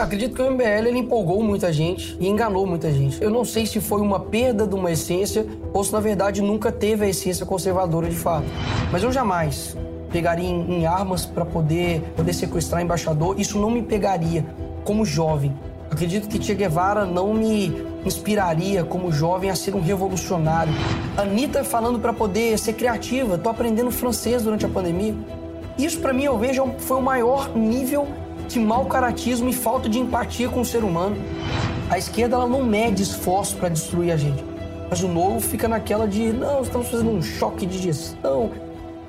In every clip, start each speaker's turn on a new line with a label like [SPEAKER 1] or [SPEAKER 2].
[SPEAKER 1] Acredito que o MBL ele empolgou muita gente e enganou muita gente. Eu não sei se foi uma perda de uma essência ou se na verdade nunca teve a essência conservadora de fato. Mas eu jamais pegaria em, em armas para poder, poder sequestrar embaixador. Isso não me pegaria como jovem. Acredito que Che Guevara não me inspiraria como jovem a ser um revolucionário. Anitta falando para poder ser criativa, tô aprendendo francês durante a pandemia. Isso para mim eu vejo foi o maior nível de mau caratismo e falta de empatia com o ser humano. A esquerda ela não mede esforço para destruir a gente. Mas o novo fica naquela de, não, estamos fazendo um choque de gestão,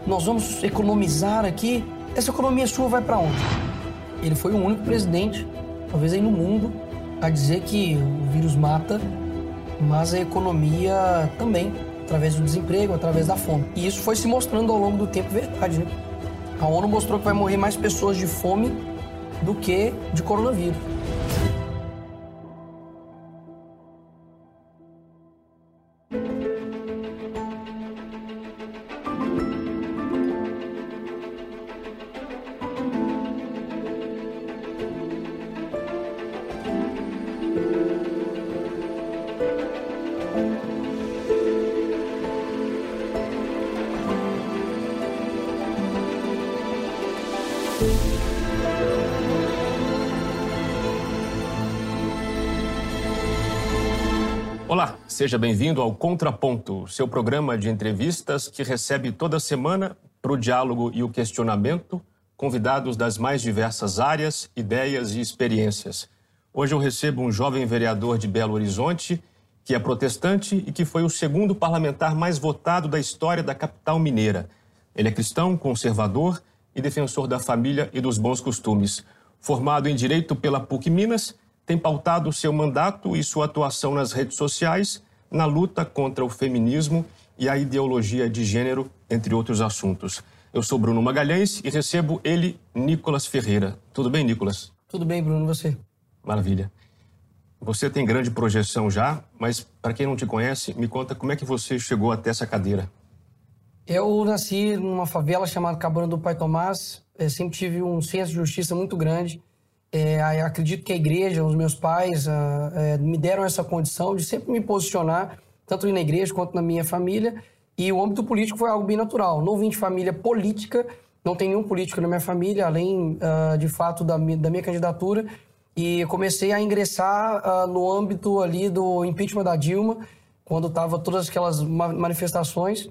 [SPEAKER 1] nós vamos economizar aqui. Essa economia sua vai para onde? Ele foi o único presidente, talvez aí no mundo, a dizer que o vírus mata, mas a economia também, através do desemprego, através da fome. E isso foi se mostrando ao longo do tempo verdade, né? A ONU mostrou que vai morrer mais pessoas de fome do que de coronavírus.
[SPEAKER 2] Seja bem-vindo ao Contraponto, seu programa de entrevistas que recebe toda semana para o diálogo e o questionamento convidados das mais diversas áreas, ideias e experiências. Hoje eu recebo um jovem vereador de Belo Horizonte que é protestante e que foi o segundo parlamentar mais votado da história da capital mineira. Ele é cristão, conservador e defensor da família e dos bons costumes. Formado em Direito pela PUC Minas, tem pautado seu mandato e sua atuação nas redes sociais na luta contra o feminismo e a ideologia de gênero, entre outros assuntos. Eu sou Bruno Magalhães e recebo ele, Nicolas Ferreira. Tudo bem, Nicolas?
[SPEAKER 1] Tudo bem, Bruno, e você?
[SPEAKER 2] Maravilha. Você tem grande projeção já, mas para quem não te conhece, me conta como é que você chegou até essa cadeira.
[SPEAKER 1] Eu nasci numa favela chamada Cabana do Pai Tomás. Eu sempre tive um senso de justiça muito grande. É, acredito que a igreja, os meus pais, ah, é, me deram essa condição de sempre me posicionar, tanto na igreja quanto na minha família. E o âmbito político foi algo bem natural. Não vim de família política, não tem nenhum político na minha família, além, uh, de fato, da, da, minha candidatura. E comecei a ingressar uh, no âmbito ali do impeachment da Dilma, quando estava todas aquelas manifestações.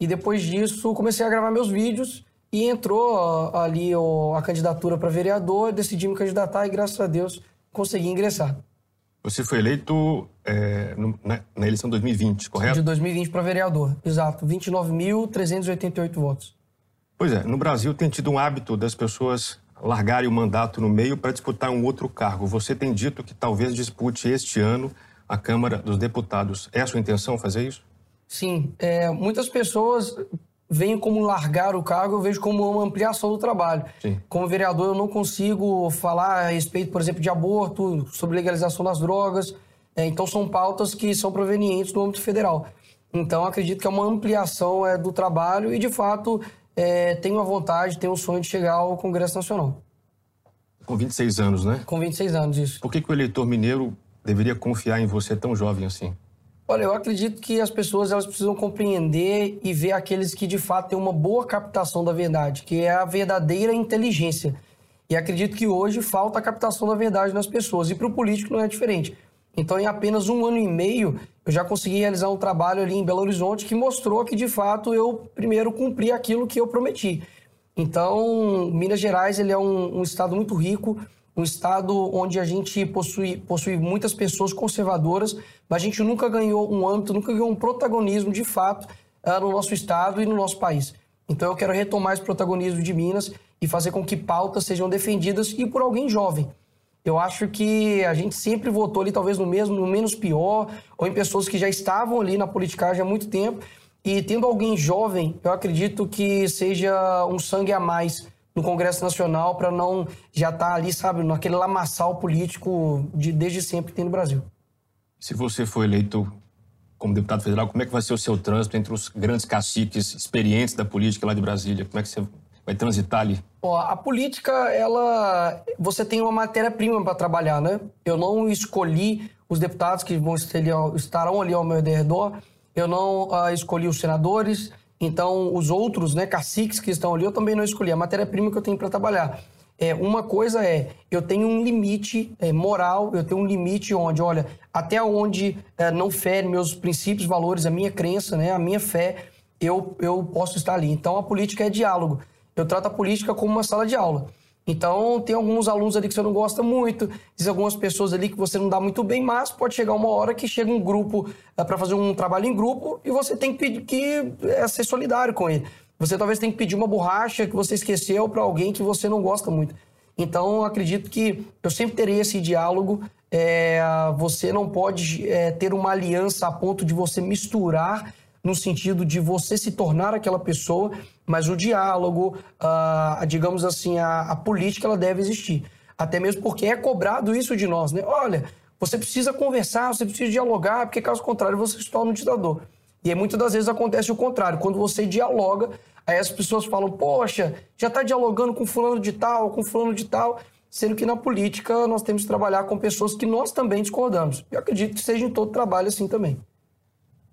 [SPEAKER 1] E depois disso, comecei a gravar meus vídeos e entrou ali a candidatura para vereador, decidi me candidatar e, graças a Deus, consegui ingressar.
[SPEAKER 2] Você foi eleito é, na, na, eleição de 2020, correto?
[SPEAKER 1] De 2020 para vereador, exato. 29.388 votos.
[SPEAKER 2] Pois é, no Brasil tem tido um hábito das pessoas largarem o mandato no meio para disputar um outro cargo. Você tem dito que talvez dispute este ano a Câmara dos Deputados. É a sua intenção fazer isso?
[SPEAKER 1] Sim. É, muitas pessoas veem como largar o cargo, eu vejo como uma ampliação do trabalho. Sim. Como vereador, eu não consigo falar a respeito, por exemplo, de aborto, sobre legalização das drogas. É, então, são pautas que são provenientes do âmbito federal. Então, acredito que é uma ampliação é, do trabalho e, de fato, é, tenho a vontade, tenho o sonho de chegar ao Congresso Nacional.
[SPEAKER 2] Com 26 anos, né?
[SPEAKER 1] Com 26 anos, isso.
[SPEAKER 2] Por que, que o eleitor mineiro deveria confiar em você tão jovem assim?
[SPEAKER 1] Olha, eu acredito que as pessoas elas precisam compreender e ver aqueles que de fato têm uma boa captação da verdade, que é a verdadeira inteligência. E acredito que hoje falta a captação da verdade nas pessoas. E para o político não é diferente. Então, em apenas um ano e meio, eu já consegui realizar um trabalho ali em Belo Horizonte que mostrou que, de fato, eu primeiro cumpri aquilo que eu prometi. Então, Minas Gerais ele é um, um estado muito rico, um estado onde a gente possui, possui muitas pessoas conservadoras, mas a gente nunca ganhou um âmbito, nunca ganhou um protagonismo de fato uh, no nosso estado e no nosso país. Então eu quero retomar esse protagonismo de Minas e fazer com que pautas sejam defendidas e por alguém jovem. Eu acho que a gente sempre votou ali, talvez no mesmo, no menos pior, ou em pessoas que já estavam ali na politicagem há muito tempo. E tendo alguém jovem, eu acredito que seja um sangue a mais no Congresso Nacional para não já estar tá ali, sabe, naquele lamaçal político de desde sempre que tem no Brasil.
[SPEAKER 2] Se você for eleito como deputado federal, como é que vai ser o seu trânsito entre os grandes caciques experientes da política lá de Brasília? Como é que você vai transitar ali?
[SPEAKER 1] Ó, a política, ela, você tem uma matéria-prima para trabalhar, né? Eu não escolhi os deputados que vão estarão ali ao meu redor, eu não uh, escolhi os senadores, então os outros, né, caciques que estão ali, eu também não escolhi. A matéria-prima que eu tenho para trabalhar. É, uma coisa é, eu tenho um limite é, moral, eu tenho um limite onde, olha, até onde é, não fere meus princípios, valores, a minha crença, né, a minha fé, eu, eu posso estar ali. Então a política é diálogo. Eu trato a política como uma sala de aula. Então, tem alguns alunos ali que você não gosta muito, tem algumas pessoas ali que você não dá muito bem, mas pode chegar uma hora que chega um grupo é, para fazer um trabalho em grupo e você tem que, que é, ser solidário com ele. Você talvez tenha que pedir uma borracha que você esqueceu para alguém que você não gosta muito. Então, acredito que eu sempre terei esse diálogo. É, você não pode é, ter uma aliança a ponto de você misturar no sentido de você se tornar aquela pessoa, mas o diálogo, digamos assim, a, a política, ela deve existir. Até mesmo porque é cobrado isso de nós, né? Olha, você precisa conversar, você precisa dialogar, porque caso contrário você se torna um ditador. E aí, muitas das vezes acontece o contrário. Quando você dialoga, aí as pessoas falam, poxa, já está dialogando com fulano de tal, com fulano de tal, sendo que na política nós temos que trabalhar com pessoas que nós também discordamos. Eu acredito que seja em todo trabalho assim também.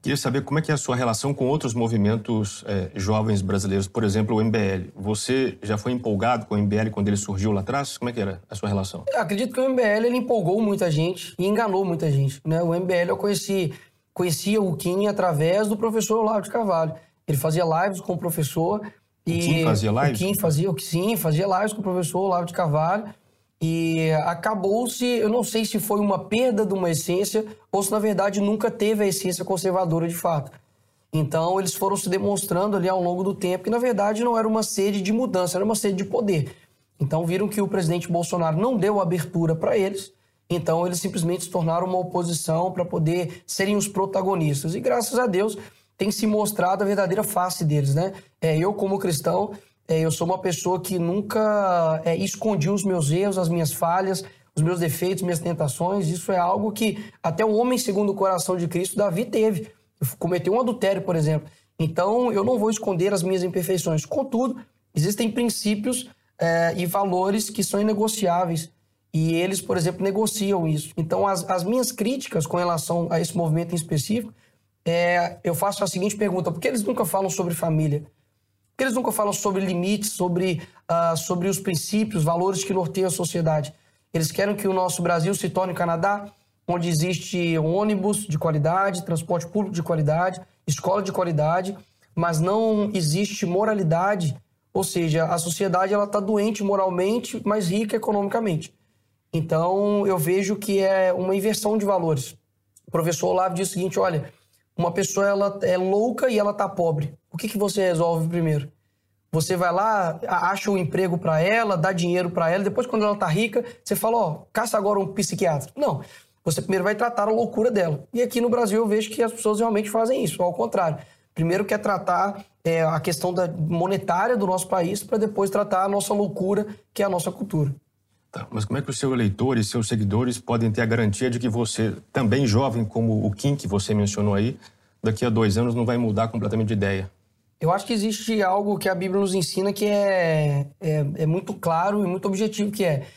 [SPEAKER 2] Queria saber como é que é a sua relação com outros movimentos é, jovens brasileiros, por exemplo, o MBL. Você já foi empolgado com o MBL quando ele surgiu lá atrás? Como é que era a sua relação?
[SPEAKER 1] Eu acredito que o MBL ele empolgou muita gente e enganou muita gente. Né? O MBL eu conheci conhecia o Kim através do professor Olavo de Carvalho. Ele fazia lives com o professor.
[SPEAKER 2] E o Kim fazia lives?
[SPEAKER 1] O Kim fazia, sim, fazia lives com o professor Olavo de Carvalho. E acabou-se, eu não sei se foi uma perda de uma essência ou se na verdade nunca teve a essência conservadora de fato. Então eles foram se demonstrando ali ao longo do tempo que na verdade não era uma sede de mudança, era uma sede de poder. Então viram que o presidente Bolsonaro não deu abertura para eles então eles simplesmente se tornaram uma oposição para poder serem os protagonistas. E graças a Deus tem se mostrado a verdadeira face deles, né? É, eu como cristão, é, eu sou uma pessoa que nunca é, escondi os meus erros, as minhas falhas, os meus defeitos, minhas tentações. Isso é algo que até o homem segundo o coração de Cristo, Davi, teve. Cometeu um adultério, por exemplo. Então eu não vou esconder as minhas imperfeições. Contudo, existem princípios é, e valores que são inegociáveis e eles, por exemplo, negociam isso. Então, as, as minhas críticas com relação a esse movimento em específico, é, eu faço a seguinte pergunta: por que eles nunca falam sobre família? Que eles nunca falam sobre limites, sobre, uh, sobre os princípios, valores que norteiam a sociedade? Eles querem que o nosso Brasil se torne Canadá, onde existe ônibus de qualidade, transporte público de qualidade, escola de qualidade, mas não existe moralidade, ou seja, a sociedade ela está doente moralmente, mas rica economicamente. Então, eu vejo que é uma inversão de valores. O professor Olavo diz o seguinte, olha, uma pessoa ela é louca e ela está pobre. O que, que você resolve primeiro? Você vai lá, acha um emprego para ela, dá dinheiro para ela, depois quando ela está rica, você fala, ó, caça agora um psiquiatra. Não, você primeiro vai tratar a loucura dela. E aqui no Brasil eu vejo que as pessoas realmente fazem isso, ao contrário. Primeiro quer tratar é, a questão da monetária do nosso país para depois tratar a nossa loucura, que é a nossa cultura.
[SPEAKER 2] Mas como é que o seu eleitor e seus seguidores podem ter a garantia de que você, também jovem como o Kim, que você mencionou aí, daqui a dois anos não vai mudar completamente de ideia?
[SPEAKER 1] Eu acho que existe algo que a Bíblia nos ensina que é, é, é muito claro e muito objetivo, que é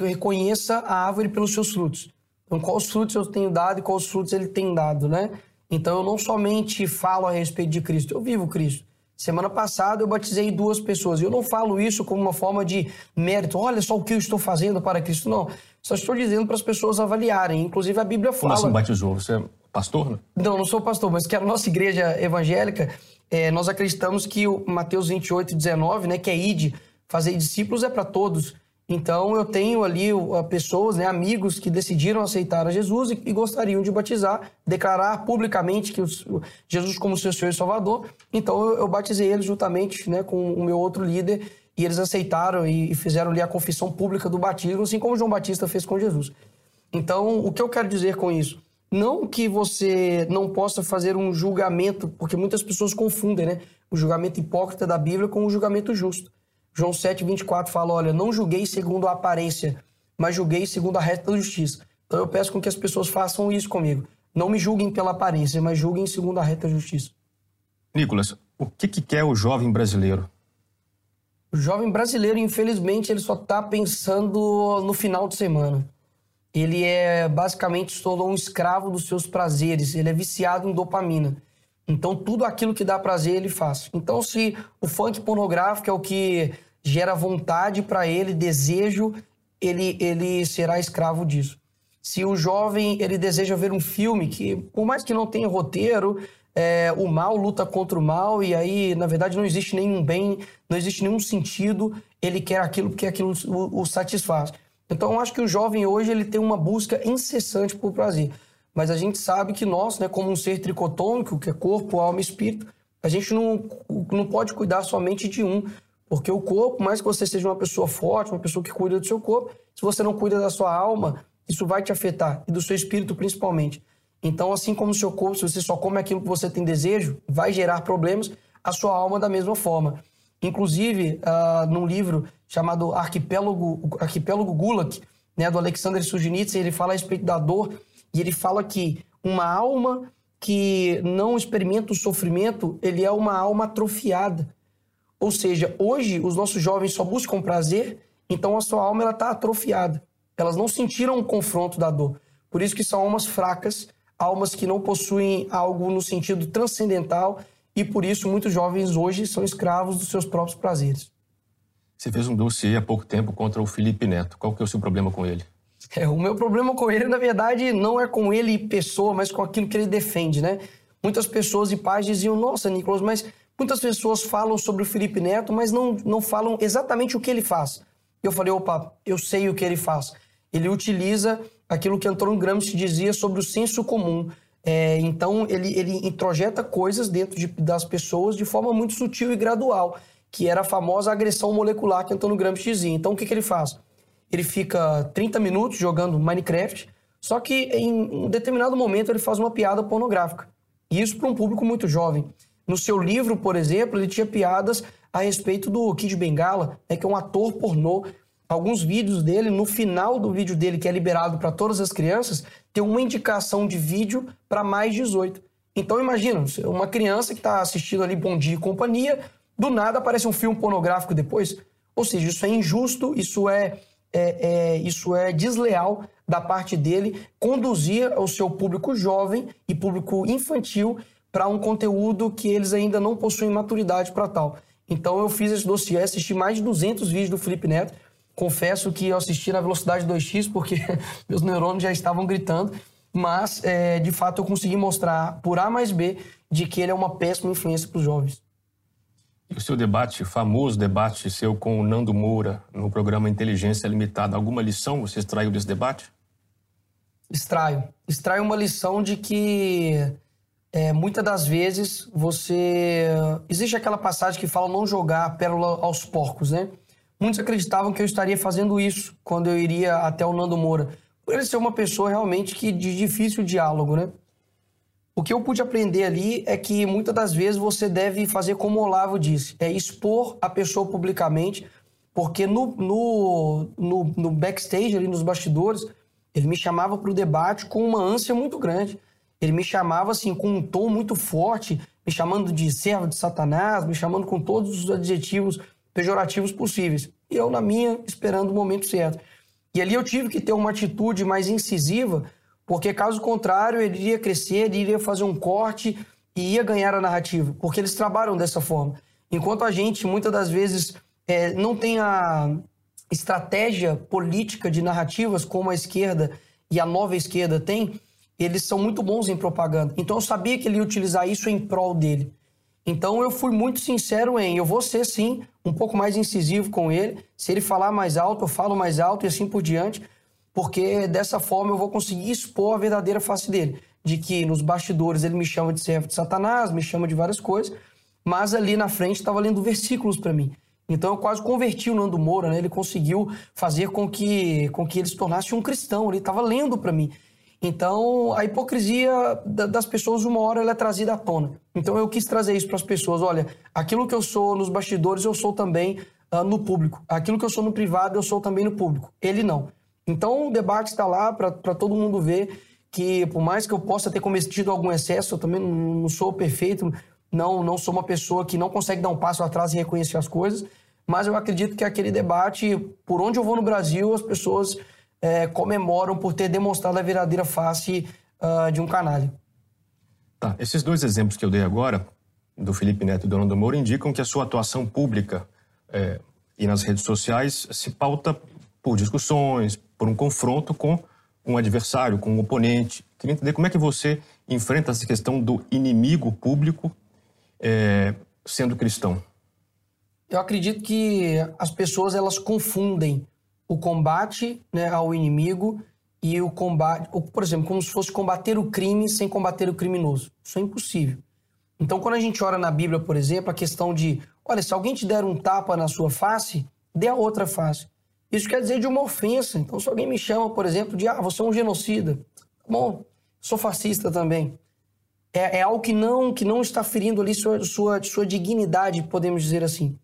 [SPEAKER 1] reconheça a árvore pelos seus frutos. Então, quais frutos eu tenho dado e quais frutos ele tem dado, né? Então, eu não somente falo a respeito de Cristo, eu vivo Cristo. Semana passada eu batizei duas pessoas. Eu não falo isso como uma forma de mérito. Olha só o que eu estou fazendo para Cristo. Não. Só estou dizendo para as pessoas avaliarem. Inclusive a Bíblia fala.
[SPEAKER 2] Como assim batizou? Você é pastor? Né?
[SPEAKER 1] Não, não sou pastor, mas que a nossa igreja evangélica, é, nós acreditamos que o Mateus 28, 19, né, que é ide, fazer discípulos é para todos. Então eu tenho ali pessoas, né, amigos que decidiram aceitar a Jesus e, gostariam de batizar, declarar publicamente que Jesus como seu Senhor e Salvador. Então eu, batizei eles juntamente né, com o meu outro líder e eles aceitaram e fizeram ali a confissão pública do batismo, assim como João Batista fez com Jesus. Então o que eu quero dizer com isso? Não que você não possa fazer um julgamento, porque muitas pessoas confundem né, o julgamento hipócrita da Bíblia com o julgamento justo. João 7, 24 fala: Olha, não julguei segundo a aparência, mas julguei segundo a reta da justiça. Então eu peço com que as pessoas façam isso comigo. Não me julguem pela aparência, mas julguem segundo a reta justiça.
[SPEAKER 2] Nicolas, o que, que quer o jovem brasileiro?
[SPEAKER 1] O jovem brasileiro, infelizmente, ele só está pensando no final de semana. Ele é basicamente se tornou um escravo dos seus prazeres. Ele é viciado em dopamina. Então, tudo aquilo que dá prazer, ele faz. Então, se o funk pornográfico é o que gera vontade para ele, desejo, ele, ele será escravo disso. Se o jovem ele deseja ver um filme que, por mais que não tenha roteiro, é, o mal luta contra o mal e aí, na verdade, não existe nenhum bem, não existe nenhum sentido, ele quer aquilo porque aquilo o, o satisfaz. Então, eu acho que o jovem hoje ele tem uma busca incessante por prazer. Mas a gente sabe que nós, né, como um ser tricotômico, que é corpo, alma e espírito, a gente não, não pode cuidar somente de um. Porque o corpo, mais que você seja uma pessoa forte, uma pessoa que cuida do seu corpo, se você não cuida da sua alma, isso vai te afetar, e do seu espírito principalmente. Então, assim como o seu corpo, se você só come aquilo que você tem desejo, vai gerar problemas, a sua alma da mesma forma. Inclusive, uh, num livro chamado Arquipélago, Arquipélago Gulag, né, do Alexander Solzhenitsyn, ele fala a respeito da dor e ele fala que uma alma que não experimenta o sofrimento, ele é uma alma atrofiada. Ou seja, hoje os nossos jovens só buscam prazer, então a sua alma está atrofiada. Elas não sentiram o confronto da dor. Por isso que são almas fracas, almas que não possuem algo no sentido transcendental e por isso muitos jovens hoje são escravos dos seus próprios prazeres.
[SPEAKER 2] Você fez um dossiê há pouco tempo contra o Felipe Neto. Qual que é o seu problema com ele?
[SPEAKER 1] É, o meu problema com ele, na verdade, não é com ele pessoa, mas com aquilo que ele defende, né? Muitas pessoas e pais diziam, nossa, Nicolas, mas muitas pessoas falam sobre o Felipe Neto, mas não, não falam exatamente o que ele faz. Eu falei, opa, eu sei o que ele faz. Ele utiliza aquilo que Antônio Gramsci dizia sobre o senso comum. É, então, ele, ele introjeta coisas dentro de, das pessoas de forma muito sutil e gradual que era a famosa agressão molecular que Antônio Gramsci dizia. Então, o que, que ele faz? Ele fica 30 minutos jogando Minecraft, só que em um determinado momento ele faz uma piada pornográfica. E isso para um público muito jovem. No seu livro, por exemplo, ele tinha piadas a respeito do Kid Bengala, né, que é um ator pornô. Alguns vídeos dele, no final do vídeo dele, que é liberado para todas as crianças, tem uma indicação de vídeo para mais 18. Então imagina, uma criança que está assistindo ali Bom Dia e Companhia, do nada aparece um filme pornográfico depois. Ou seja, isso é injusto, isso é, é, é, isso é desleal da parte dele conduzir o seu público jovem e público infantil para um conteúdo que eles ainda não possuem maturidade para tal. Então eu fiz esse dossiê, assisti mais de 200 vídeos do Felipe Neto. Confesso que eu assisti na velocidade 2x porque meus neurônios já estavam gritando, mas é, de fato eu consegui mostrar por A mais B de que ele é uma péssima influência para os jovens.
[SPEAKER 2] E o seu debate, famoso debate seu com o Nando Moura no programa Inteligência Limitada, alguma lição você extraiu desse debate?
[SPEAKER 1] Extraio. Extraio uma lição de que é, muitas das vezes você. Existe aquela passagem que fala não jogar a pérola aos porcos, né? Muitos acreditavam que eu estaria fazendo isso quando eu iria até o Nando Moura. Por ele ser uma pessoa realmente que de difícil diálogo, né? O que eu pude aprender ali é que muitas das vezes você deve fazer como o Olavo disse, é expor a pessoa publicamente, porque no, no, no, no backstage, ali nos bastidores, ele me chamava para o debate com uma ânsia muito grande. Ele me chamava assim com um tom muito forte, me chamando de servo de Satanás, me chamando com todos os adjetivos pejorativos possíveis. E eu, na minha, esperando o momento certo. E ali eu tive que ter uma atitude mais incisiva porque caso contrário, ele iria crescer, ele iria fazer um corte e ia ganhar a narrativa, porque eles trabalham dessa forma. Enquanto a gente, muitas das vezes, é, não tem a estratégia política de narrativas como a esquerda e a nova esquerda tem, eles são muito bons em propaganda. Então eu sabia que ele ia utilizar isso em prol dele. Então eu fui muito sincero em eu vou ser sim um pouco mais incisivo com ele. Se ele falar mais alto, eu falo mais alto e assim por diante porque dessa forma eu vou conseguir expor a verdadeira face dele. De que nos bastidores ele me chama de servo de Satanás, me chama de várias coisas, mas ali na frente estava lendo versículos para mim. Então eu quase converti o Nando Moura, né? ele conseguiu fazer com que, com que ele se tornasse um cristão, ele estava lendo para mim. Então a hipocrisia das pessoas, uma hora, ela é trazida à tona. Então eu quis trazer isso para as pessoas: olha, aquilo que eu sou nos bastidores, eu sou também uh, no público. Aquilo que eu sou no privado, eu sou também no público. Ele não. Então o debate está lá para todo mundo ver que, por mais que eu possa ter cometido algum excesso, eu também não sou perfeito, não, não sou uma pessoa que não consegue dar um passo atrás e reconhecer as coisas, mas eu acredito que aquele debate, por onde eu vou no Brasil, as pessoas é, comemoram por ter demonstrado a verdadeira face uh, de um canalha.
[SPEAKER 2] Tá, esses dois exemplos que eu dei agora, do Felipe Neto e do Orlando Moura, indicam que a sua atuação pública é, e nas redes sociais se pauta por discussões, por um confronto com um adversário, com um oponente. Queria entender como é que você enfrenta essa questão do inimigo público é, sendo cristão.
[SPEAKER 1] Eu acredito que as pessoas elas confundem o combate né, ao inimigo e o combate, por exemplo, como se fosse combater o crime sem combater o criminoso. Isso é impossível. Então, quando a gente ora na Bíblia, por exemplo, a questão de, olha, se alguém te der um tapa na sua face, dê a outra face. Isso quer dizer de uma ofensa. Então, se alguém me chama, por exemplo, de, ah, você é um genocida, bom, sou fascista também. É, é, algo que não, que não está ferindo ali sua, sua, sua dignidade, podemos dizer assim.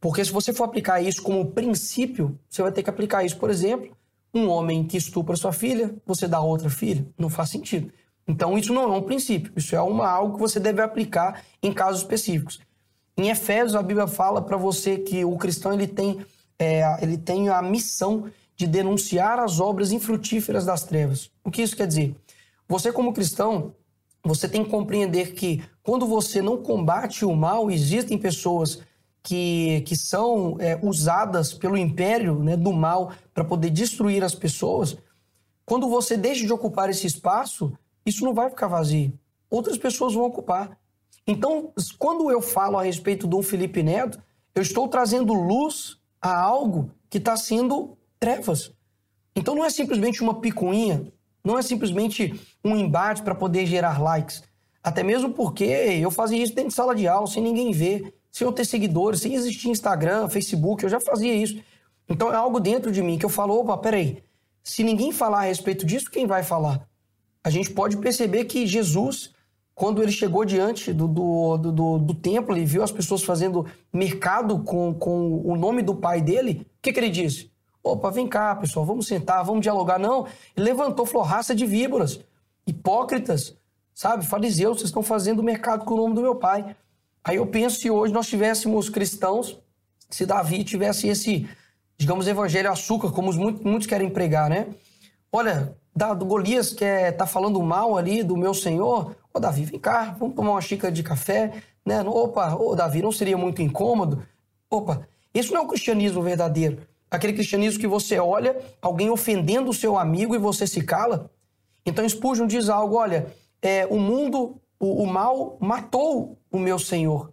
[SPEAKER 1] Porque se você for aplicar isso como princípio, você vai ter que aplicar isso, por exemplo, um homem que estupra sua filha, você dá outra filha. Não faz sentido. Então, isso não é um princípio. Isso é uma, algo que você deve aplicar em casos específicos. Em Efésios, a Bíblia fala para você que o cristão ele tem, é, ele tem a missão de denunciar as obras infrutíferas das trevas. O que isso quer dizer? Você, como cristão, você tem que compreender que quando você não combate o mal, existem pessoas que, que são é, usadas pelo império né, do mal para poder destruir as pessoas, quando você deixa de ocupar esse espaço, isso não vai ficar vazio. Outras pessoas vão ocupar. Então, quando eu falo a respeito do Felipe Neto, eu estou trazendo luz a algo que está sendo trevas. Então, não é simplesmente uma picuinha, não é simplesmente um embate para poder gerar likes. Até mesmo porque eu fazia isso dentro de sala de aula, sem ninguém ver sem eu ter seguidores, sem existir Instagram, Facebook, eu já fazia isso. Então é algo dentro de mim que eu falo, opa, peraí, se ninguém falar a respeito disso, quem vai falar? A gente pode perceber que Jesus, quando ele chegou diante do, do, do, do templo e viu as pessoas fazendo mercado com, com o nome do pai dele, o que, que ele disse? Opa, vem cá, pessoal, vamos sentar, vamos dialogar. Não, ele levantou, falou, raça de víboras, hipócritas, sabe, fariseus, vocês estão fazendo mercado com o nome do meu pai. Aí eu penso se hoje nós tivéssemos cristãos, se Davi tivesse esse, digamos, evangelho açúcar, como muitos, muitos querem pregar, né? Olha, da, do Golias que é, tá falando mal ali do meu Senhor, ô Davi, vem cá, vamos tomar uma xícara de café, né? Opa, ô Davi, não seria muito incômodo? Opa, isso não é o cristianismo verdadeiro. Aquele cristianismo que você olha alguém ofendendo o seu amigo e você se cala. Então Spurgeon diz algo, olha, é, o mundo o, o mal matou o meu Senhor.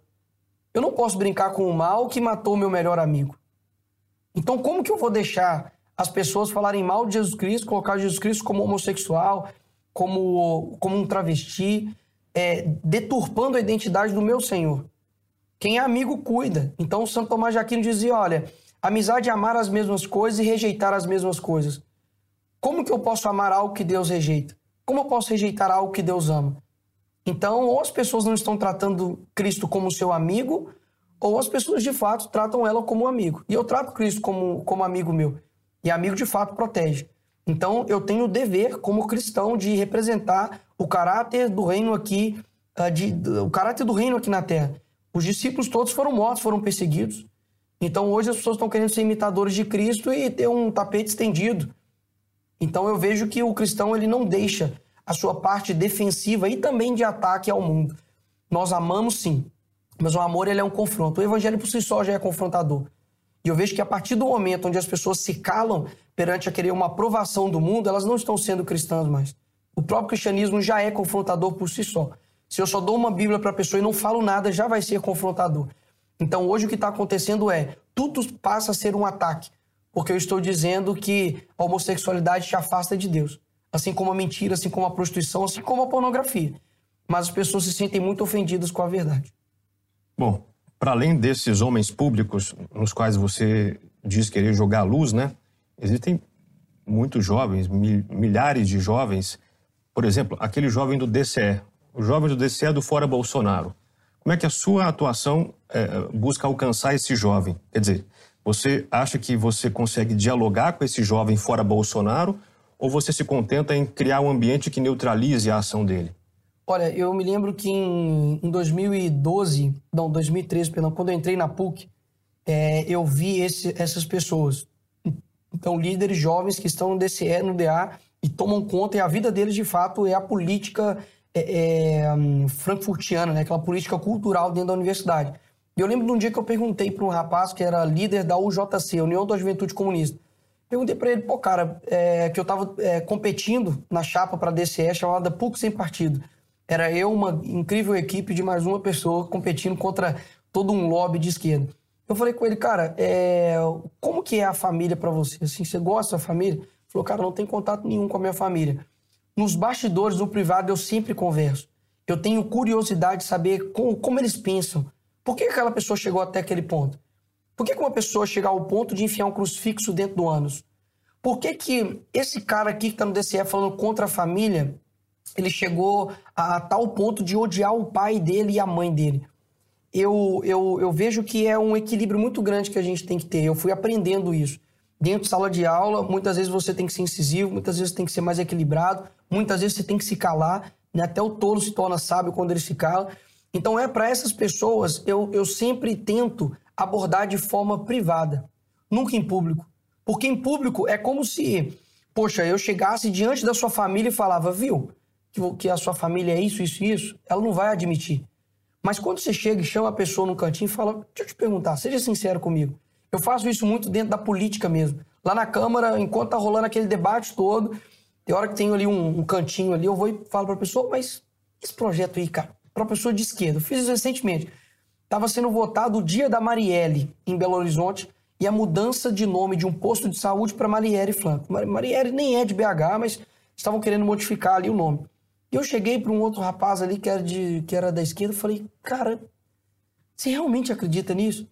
[SPEAKER 1] Eu não posso brincar com o mal que matou o meu melhor amigo. Então, como que eu vou deixar as pessoas falarem mal de Jesus Cristo, colocar Jesus Cristo como homossexual, como, como um travesti, é, deturpando a identidade do meu Senhor? Quem é amigo cuida. Então, Santo Tomás de Aquino dizia: olha, amizade é amar as mesmas coisas e rejeitar as mesmas coisas. Como que eu posso amar algo que Deus rejeita? Como eu posso rejeitar algo que Deus ama? Então, ou as pessoas não estão tratando Cristo como seu amigo, ou as pessoas de fato tratam ela como amigo. E eu trato Cristo como, como amigo meu. E amigo de fato protege. Então, eu tenho o dever, como cristão, de representar o caráter do reino aqui, ah, de, o caráter do reino aqui na terra. Os discípulos todos foram mortos, foram perseguidos. Então, hoje as pessoas estão querendo ser imitadores de Cristo e ter um tapete estendido. Então, eu vejo que o cristão ele não deixa a sua parte defensiva e também de ataque ao mundo. Nós amamos sim, mas o amor ele é um confronto. O evangelho por si só já é confrontador. E eu vejo que a partir do momento onde as pessoas se calam perante a querer uma aprovação do mundo, elas não estão sendo cristãs mais. O próprio cristianismo já é confrontador por si só. Se eu só dou uma Bíblia para a pessoa e não falo nada, já vai ser confrontador. Então hoje o que está acontecendo é, tudo passa a ser um ataque, porque eu estou dizendo que a homossexualidade te afasta de Deus assim como a mentira, assim como a prostituição, assim como a pornografia. Mas as pessoas se sentem muito ofendidas com a verdade.
[SPEAKER 2] Bom, para além desses homens públicos nos quais você diz querer jogar luz, né? Existem muitos jovens, milhares de jovens. Por exemplo, aquele jovem do DCE. O jovem do DCE é do Fora Bolsonaro. Como é que a sua atuação é, busca alcançar esse jovem? Quer dizer, você acha que você consegue dialogar com esse jovem fora Bolsonaro ou você se contenta em criar um ambiente que neutralize a ação dele?
[SPEAKER 1] Olha, eu me lembro que em, em 2012, não, 2013, perdão, quando eu entrei na PUC, é, eu vi esse, essas pessoas. Então, líderes jovens que estão no DCE, no DA, e tomam conta, e a vida deles, de fato, é a política é, é, frankfurtiana, né? aquela política cultural dentro da universidade. E eu lembro de um dia que eu perguntei para um rapaz que era líder da UJC, União da Juventude Comunista. Perguntei para ele, pô, cara, é, que eu estava é, competindo na chapa para DCE chamada PUC Sem Partido. Era eu, uma incrível equipe de mais uma pessoa competindo contra todo um lobby de esquerda. Eu falei com ele, cara, é, como que é a família para você? Assim, você gosta da família? Ele falou, cara, não tem contato nenhum com a minha família. Nos bastidores, no privado, eu sempre converso. Eu tenho curiosidade de saber como, como eles pensam. Por que aquela pessoa chegou até aquele ponto? Por que, que uma pessoa chega ao ponto de enfiar um crucifixo dentro do ânus? Por que, que esse cara aqui que está no DCE falando contra a família, ele chegou a, a tal ponto de odiar o pai dele e a mãe dele? Eu, eu, eu vejo que é um equilíbrio muito grande que a gente tem que ter. Eu fui aprendendo isso. Dentro de sala de aula, muitas vezes você tem que ser incisivo, muitas vezes tem que ser mais equilibrado, muitas vezes você tem que se calar, né? até o tolo se torna sábio quando ele se cala. Então, é para essas pessoas, eu, eu sempre tento abordar de forma privada, nunca em público. Porque em público é como se, poxa, eu chegasse diante da sua família e falava, viu, que, a sua família é isso, isso isso, ela não vai admitir. Mas quando você chega e chama a pessoa num cantinho e fala, deixa eu te perguntar, seja sincero comigo. Eu faço isso muito dentro da política mesmo. Lá na Câmara, enquanto tá rolando aquele debate todo, tem hora que tem ali um, um cantinho ali, eu vou e falo para a pessoa, mas esse projeto aí, cara, para pessoa de esquerda, eu fiz isso recentemente. Estava sendo votado o dia da Marielle em Belo Horizonte e a mudança de nome de um posto de saúde para Marielle Franco. Marielle nem é de BH, mas estavam querendo modificar ali o nome. E eu cheguei para um outro rapaz ali que era, de, que era da esquerda e falei, cara, você realmente acredita nisso?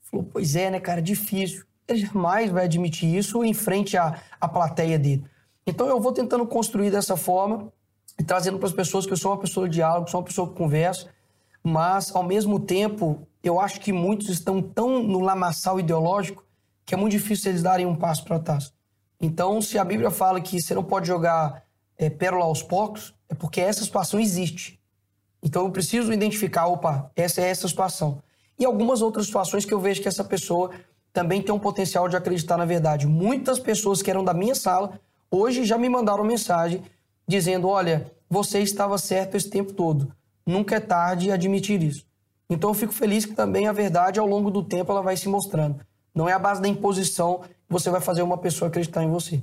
[SPEAKER 1] Falou, pois é, né, cara, difícil. Ele jamais vai admitir isso em frente à, à plateia dele. Então eu vou tentando construir dessa forma e trazendo para as pessoas que eu sou uma pessoa de diálogo, sou uma pessoa que conversa, mas ao mesmo tempo eu acho que muitos estão tão no lamaçal ideológico que é muito difícil eles darem um passo para trás. Então, se a Bíblia fala que você não pode jogar é, pérola aos poucos, é porque essa situação existe. Então eu preciso identificar, opa, essa é essa situação e algumas outras situações que eu vejo que essa pessoa também tem um potencial de acreditar na verdade. Muitas pessoas que eram da minha sala hoje já me mandaram mensagem dizendo: olha, você estava certo esse tempo todo. Nunca é tarde admitir isso. Então eu fico feliz que também a verdade ao longo do tempo ela vai se mostrando. Não é a base da imposição que você vai fazer uma pessoa acreditar em você.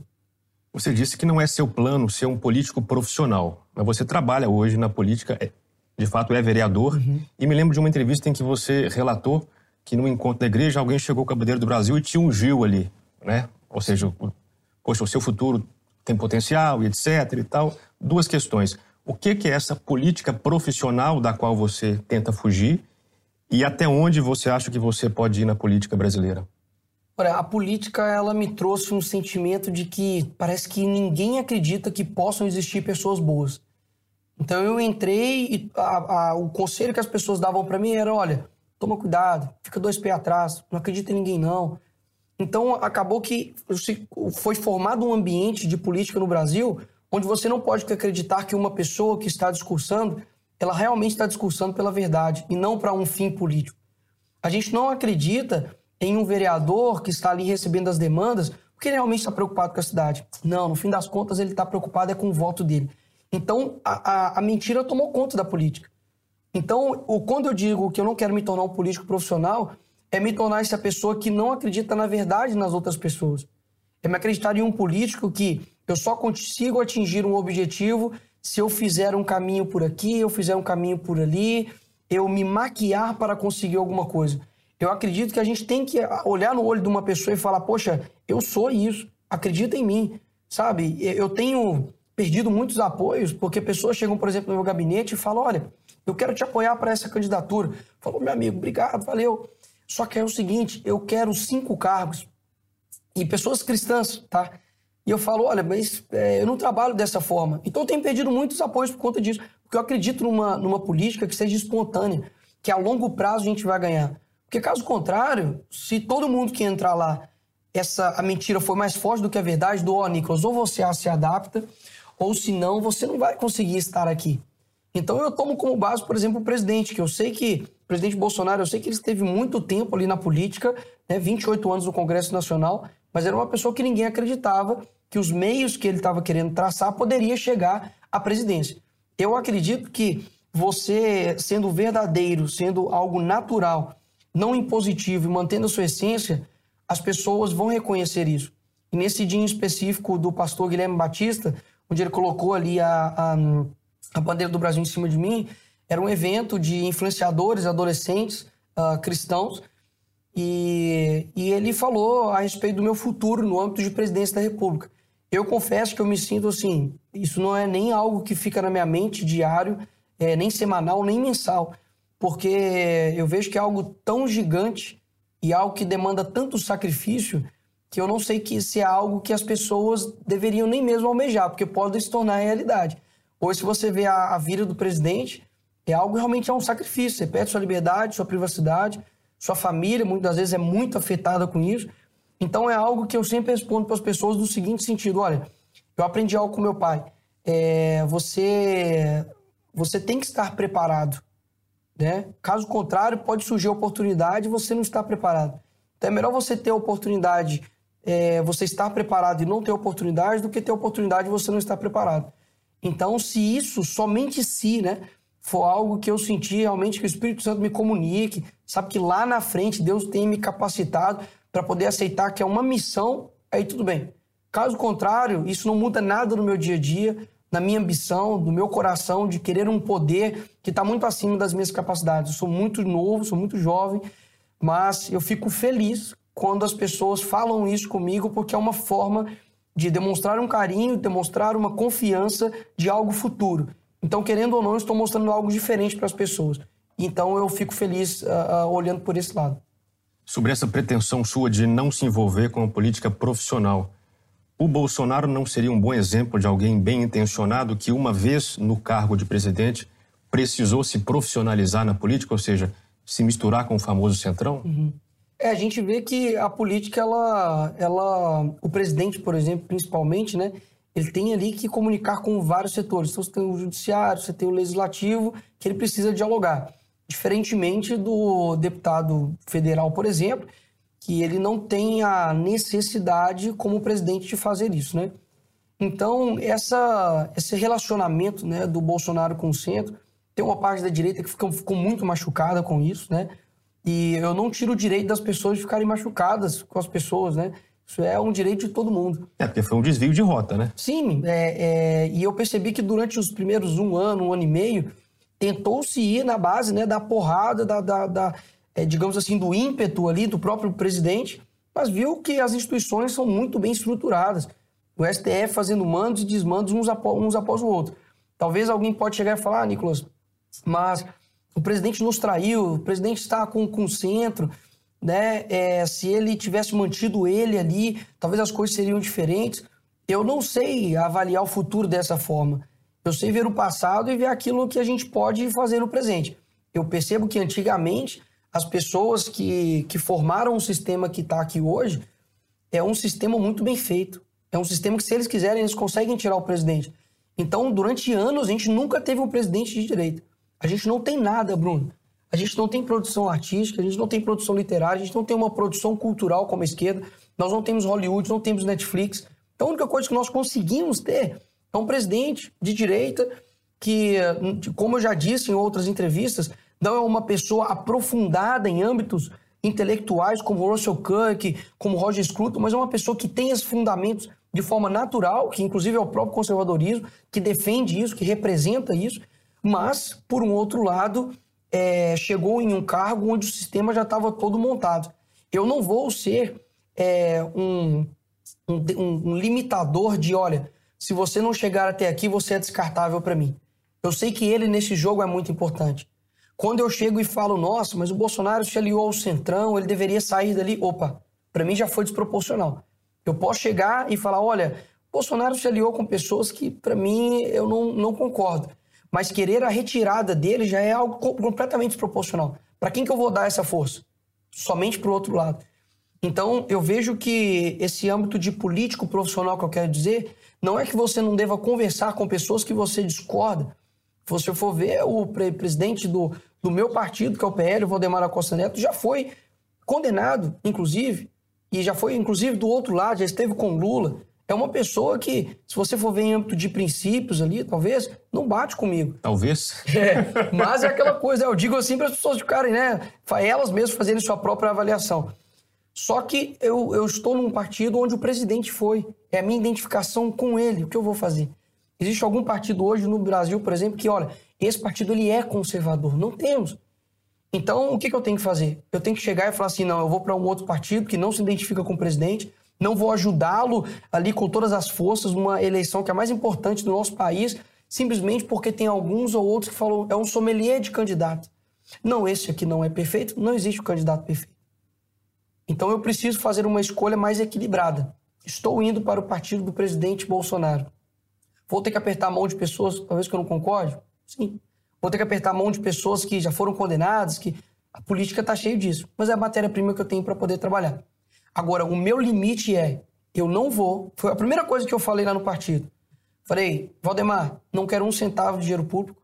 [SPEAKER 2] Você disse que não é seu plano ser um político profissional, mas você trabalha hoje na política é, de fato é vereador. Uhum. E me lembro de uma entrevista em que você relatou que no encontro da igreja alguém chegou com a bandeira do Brasil e te ungiu ali, né? Ou seja, o, poxa, o seu futuro tem potencial e etc e tal. Duas questões. O que, é essa política profissional da qual você tenta fugir e até onde você acha que você pode ir na política brasileira?
[SPEAKER 1] Olha, a política ela me trouxe um sentimento de que parece que ninguém acredita que possam existir pessoas boas. Então eu entrei e a, a, o conselho que as pessoas davam para mim era: olha, toma cuidado, fica dois pés atrás, não acredita em ninguém não. Então acabou que foi formado um ambiente de política no Brasil onde você não pode acreditar que uma pessoa que está discursando, ela realmente está discursando pela verdade e não para um fim político. A gente não acredita em um vereador que está ali recebendo as demandas porque ele realmente está preocupado com a cidade. Não, no fim das contas ele está preocupado é com o voto dele. Então, a, a, a mentira tomou conta da política. Então, o, quando eu digo que eu não quero me tornar um político profissional, é me tornar essa pessoa que não acredita na verdade nas outras pessoas. É me acreditar em um político que eu só consigo atingir um objetivo se eu fizer um caminho por aqui, eu fizer um caminho por ali, eu me maquiar para conseguir alguma coisa. Eu acredito que a gente tem que olhar no olho de uma pessoa e falar: Poxa, eu sou isso, acredita em mim, sabe? Eu tenho perdido muitos apoios, porque pessoas chegam, por exemplo, no meu gabinete e falam: olha, eu quero te apoiar para essa candidatura. Falou, meu amigo, obrigado, valeu. Só que é o seguinte: eu quero cinco cargos. E pessoas cristãs, tá? E eu falo: olha, mas é, eu não trabalho dessa forma. Então eu tenho perdido muitos apoios por conta disso. Porque eu acredito numa, numa política que seja espontânea, que a longo prazo a gente vai ganhar. Porque caso contrário, se todo mundo que entrar lá, essa, a mentira for mais forte do que a verdade, do ó, oh, Nicolas, ou você se adapta, ou senão você não vai conseguir estar aqui. Então eu tomo como base, por exemplo, o presidente, que eu sei que presidente Bolsonaro, eu sei que ele esteve muito tempo ali na política, né, 28 anos no Congresso Nacional, mas era uma pessoa que ninguém acreditava que os meios que ele estava querendo traçar poderia chegar à presidência. Eu acredito que você, sendo verdadeiro, sendo algo natural, não impositivo e mantendo a sua essência, as pessoas vão reconhecer isso. E nesse dia em específico do pastor Guilherme Batista, onde ele colocou ali a, a, a bandeira do Brasil em cima de mim, era um evento de influenciadores, adolescentes, uh, cristãos, e, e ele falou a respeito do meu futuro no âmbito de presidência da República. Eu confesso que eu me sinto assim, isso não é nem algo que fica na minha mente diário, é, nem semanal, nem mensal, porque eu vejo que é algo tão gigante e algo que demanda tanto sacrifício que eu não sei que se é algo que as pessoas deveriam nem mesmo almejar, porque pode se tornar realidade. Hoje, se você vê a, a vida do presidente, é algo realmente é um sacrifício. Você perde sua liberdade, sua privacidade, sua família, muitas vezes é muito afetada com isso. Então é algo que eu sempre respondo para as pessoas do seguinte sentido: olha, eu aprendi algo com meu pai. É, você, você tem que estar preparado. Né? Caso contrário, pode surgir oportunidade e você não está preparado. Então é melhor você ter a oportunidade, é, você estar preparado e não ter oportunidade, do que ter oportunidade e você não estar preparado. Então, se isso, somente se, né, for algo que eu senti realmente que o Espírito Santo me comunique, sabe que lá na frente Deus tem me capacitado para poder aceitar que é uma missão, aí tudo bem. Caso contrário, isso não muda nada no meu dia a dia, na minha ambição, no meu coração de querer um poder que está muito acima das minhas capacidades. Eu sou muito novo, sou muito jovem, mas eu fico feliz quando as pessoas falam isso comigo, porque é uma forma de demonstrar um carinho, demonstrar uma confiança de algo futuro. Então, querendo ou não, eu estou mostrando algo diferente para as pessoas. Então, eu fico feliz uh, uh, olhando por esse lado.
[SPEAKER 2] Sobre essa pretensão sua de não se envolver com a política profissional, o Bolsonaro não seria um bom exemplo de alguém bem intencionado que, uma vez no cargo de presidente, precisou se profissionalizar na política, ou seja, se misturar com o famoso centrão?
[SPEAKER 1] Uhum. É, a gente vê que a política, ela, ela, o presidente, por exemplo, principalmente, né, ele tem ali que comunicar com vários setores. Então, você tem o judiciário, você tem o legislativo, que ele precisa dialogar. Diferentemente do deputado federal, por exemplo, que ele não tem a necessidade como presidente de fazer isso, né? Então, essa, esse relacionamento né, do Bolsonaro com o centro, tem uma parte da direita que ficou, ficou muito machucada com isso, né? E eu não tiro o direito das pessoas de ficarem machucadas com as pessoas, né? Isso é um direito de todo mundo.
[SPEAKER 2] É, porque foi um desvio de rota, né?
[SPEAKER 1] Sim, é, é, e eu percebi que durante os primeiros um ano, um ano e meio, tentou-se ir na base né, da porrada, da, da, da é, digamos assim, do ímpeto ali do próprio presidente, mas viu que as instituições são muito bem estruturadas. O STF fazendo mandos e desmandos uns após, uns após o outro. Talvez alguém pode chegar e falar, ah, Nicolas, mas o presidente nos traiu, o presidente está com, com o centro, né? É, se ele tivesse mantido ele ali, talvez as coisas seriam diferentes. Eu não sei avaliar o futuro dessa forma. Eu sei ver o passado e ver aquilo que a gente pode fazer no presente. Eu percebo que antigamente as pessoas que, que formaram o sistema que está aqui hoje é um sistema muito bem feito. É um sistema que, se eles quiserem, eles conseguem tirar o presidente. Então, durante anos, a gente nunca teve um presidente de direita. A gente não tem nada, Bruno. A gente não tem produção artística, a gente não tem produção literária, a gente não tem uma produção cultural como a esquerda, nós não temos Hollywood, não temos Netflix. Então, a única coisa que nós conseguimos ter é um presidente de direita que, como eu já disse em outras entrevistas, não é uma pessoa aprofundada em âmbitos intelectuais como Russell Kirk, como Roger Scruton, mas é uma pessoa que tem esses fundamentos de forma natural, que inclusive é o próprio conservadorismo, que defende isso, que representa isso, mas, por um outro lado, é, chegou em um cargo onde o sistema já estava todo montado. Eu não vou ser é, um, um, um limitador de, olha, se você não chegar até aqui, você é descartável para mim. Eu sei que ele nesse jogo é muito importante. Quando eu chego e falo, nossa, mas o Bolsonaro se aliou ao Centrão, ele deveria sair dali. Opa, para mim já foi desproporcional. Eu posso chegar e falar, olha, Bolsonaro se aliou com pessoas que, para mim, eu não, não concordo. Mas querer a retirada dele já é algo completamente desproporcional. Para quem que eu vou dar essa força? Somente para o outro lado. Então, eu vejo que esse âmbito de político profissional que eu quero dizer, não é que você não deva conversar com pessoas que você discorda, Se você for ver, o presidente do, do meu partido, que é o PL, o Valdemar Costa Neto, já foi condenado, inclusive, e já foi, inclusive, do outro lado, já esteve com Lula. É uma pessoa que, se você for ver em âmbito de princípios ali, talvez, não bate comigo.
[SPEAKER 2] Talvez.
[SPEAKER 1] É, mas é aquela coisa, eu digo assim para as pessoas ficarem, né? Elas mesmas fazerem sua própria avaliação. Só que eu, eu estou num partido onde o presidente foi. É a minha identificação com ele. O que eu vou fazer? Existe algum partido hoje no Brasil, por exemplo, que, olha, esse partido ele é conservador. Não temos. Então, o que, que eu tenho que fazer? Eu tenho que chegar e falar assim: não, eu vou para um outro partido que não se identifica com o presidente, não vou ajudá-lo ali com todas as forças numa eleição que é a mais importante do nosso país, simplesmente porque tem alguns ou outros que falam é um sommelier de candidato. Não, esse aqui não é perfeito, não existe o candidato perfeito. Então eu preciso fazer uma escolha mais equilibrada. Estou indo para o partido do presidente Bolsonaro. Vou ter que apertar a mão de pessoas, talvez que eu não concorde? Sim. Vou ter que apertar a mão de pessoas que já foram condenadas, que a política está cheia disso. Mas é a matéria-prima que eu tenho para poder trabalhar. Agora, o meu limite é, eu não vou. Foi a primeira coisa que eu falei lá no partido. Falei, Valdemar, não quero um centavo de dinheiro público.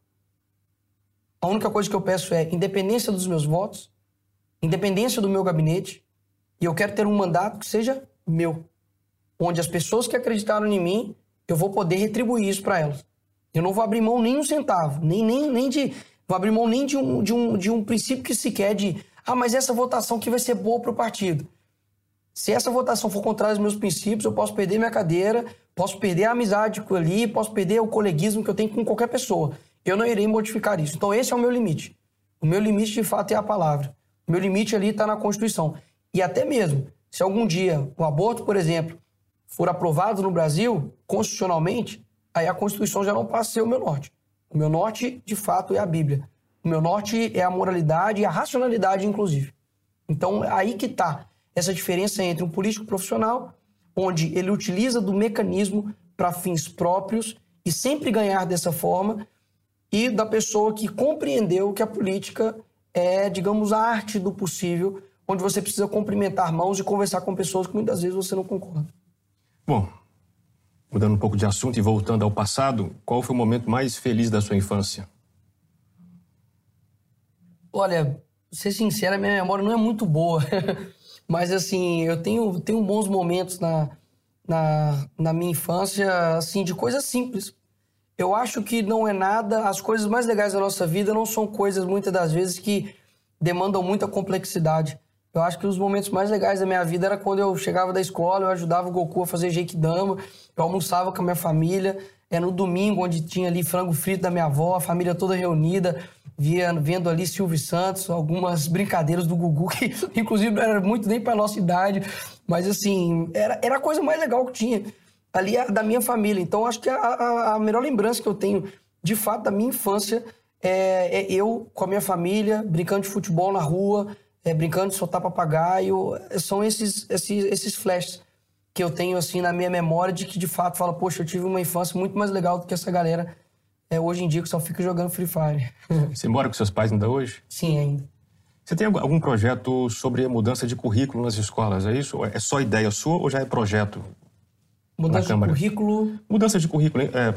[SPEAKER 1] A única coisa que eu peço é independência dos meus votos, independência do meu gabinete, e eu quero ter um mandato que seja meu, onde as pessoas que acreditaram em mim, eu vou poder retribuir isso para elas. Eu não vou abrir mão nem um centavo, nem, nem, nem de. Vou abrir mão nem de um, de, um, de um princípio que se quer de. Ah, mas essa votação que vai ser boa para o partido. Se essa votação for contrária aos meus princípios, eu posso perder minha cadeira, posso perder a amizade ali, posso perder o coleguismo que eu tenho com qualquer pessoa. Eu não irei modificar isso. Então, esse é o meu limite. O meu limite, de fato, é a palavra. O meu limite ali está na Constituição. E até mesmo, se algum dia o aborto, por exemplo, for aprovado no Brasil, constitucionalmente, aí a Constituição já não passa a ser o meu norte. O meu norte, de fato, é a Bíblia. O meu norte é a moralidade e a racionalidade, inclusive. Então, aí que está essa diferença entre um político profissional, onde ele utiliza do mecanismo para fins próprios e sempre ganhar dessa forma, e da pessoa que compreendeu que a política é, digamos, a arte do possível onde você precisa cumprimentar mãos e conversar com pessoas que muitas vezes você não concorda.
[SPEAKER 2] Bom, mudando um pouco de assunto e voltando ao passado, qual foi o momento mais feliz da sua infância?
[SPEAKER 1] Olha, ser sincero, minha memória não é muito boa. Mas, assim, eu tenho, tenho bons momentos na, na, na minha infância, assim, de coisas simples. Eu acho que não é nada... As coisas mais legais da nossa vida não são coisas, muitas das vezes, que demandam muita complexidade. Eu acho que os momentos mais legais da minha vida era quando eu chegava da escola, eu ajudava o Goku a fazer Geikidama, eu almoçava com a minha família, é no domingo onde tinha ali frango frito da minha avó, a família toda reunida, vendo ali Silvio Santos, algumas brincadeiras do Gugu, que inclusive não era muito nem para nossa idade, mas assim, era, era a coisa mais legal que tinha ali da minha família. Então acho que a, a, a melhor lembrança que eu tenho, de fato, da minha infância é, é eu com a minha família, brincando de futebol na rua, é, brincando de soltar papagaio. São esses, esses, esses flashes que eu tenho assim na minha memória de que de fato fala, poxa, eu tive uma infância muito mais legal do que essa galera é, hoje em dia que só fica jogando Free Fire.
[SPEAKER 2] Você mora com seus pais ainda hoje?
[SPEAKER 1] Sim, ainda.
[SPEAKER 2] Você tem algum projeto sobre a mudança de currículo nas escolas, é isso? É só ideia sua ou já é projeto?
[SPEAKER 1] Mudança de currículo?
[SPEAKER 2] Mudança de currículo, é,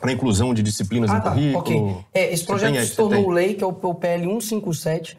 [SPEAKER 2] para inclusão de disciplinas ah, no tá, currículo. Ok.
[SPEAKER 1] É, esse projeto tem, se tornou lei, que é o, o PL 157,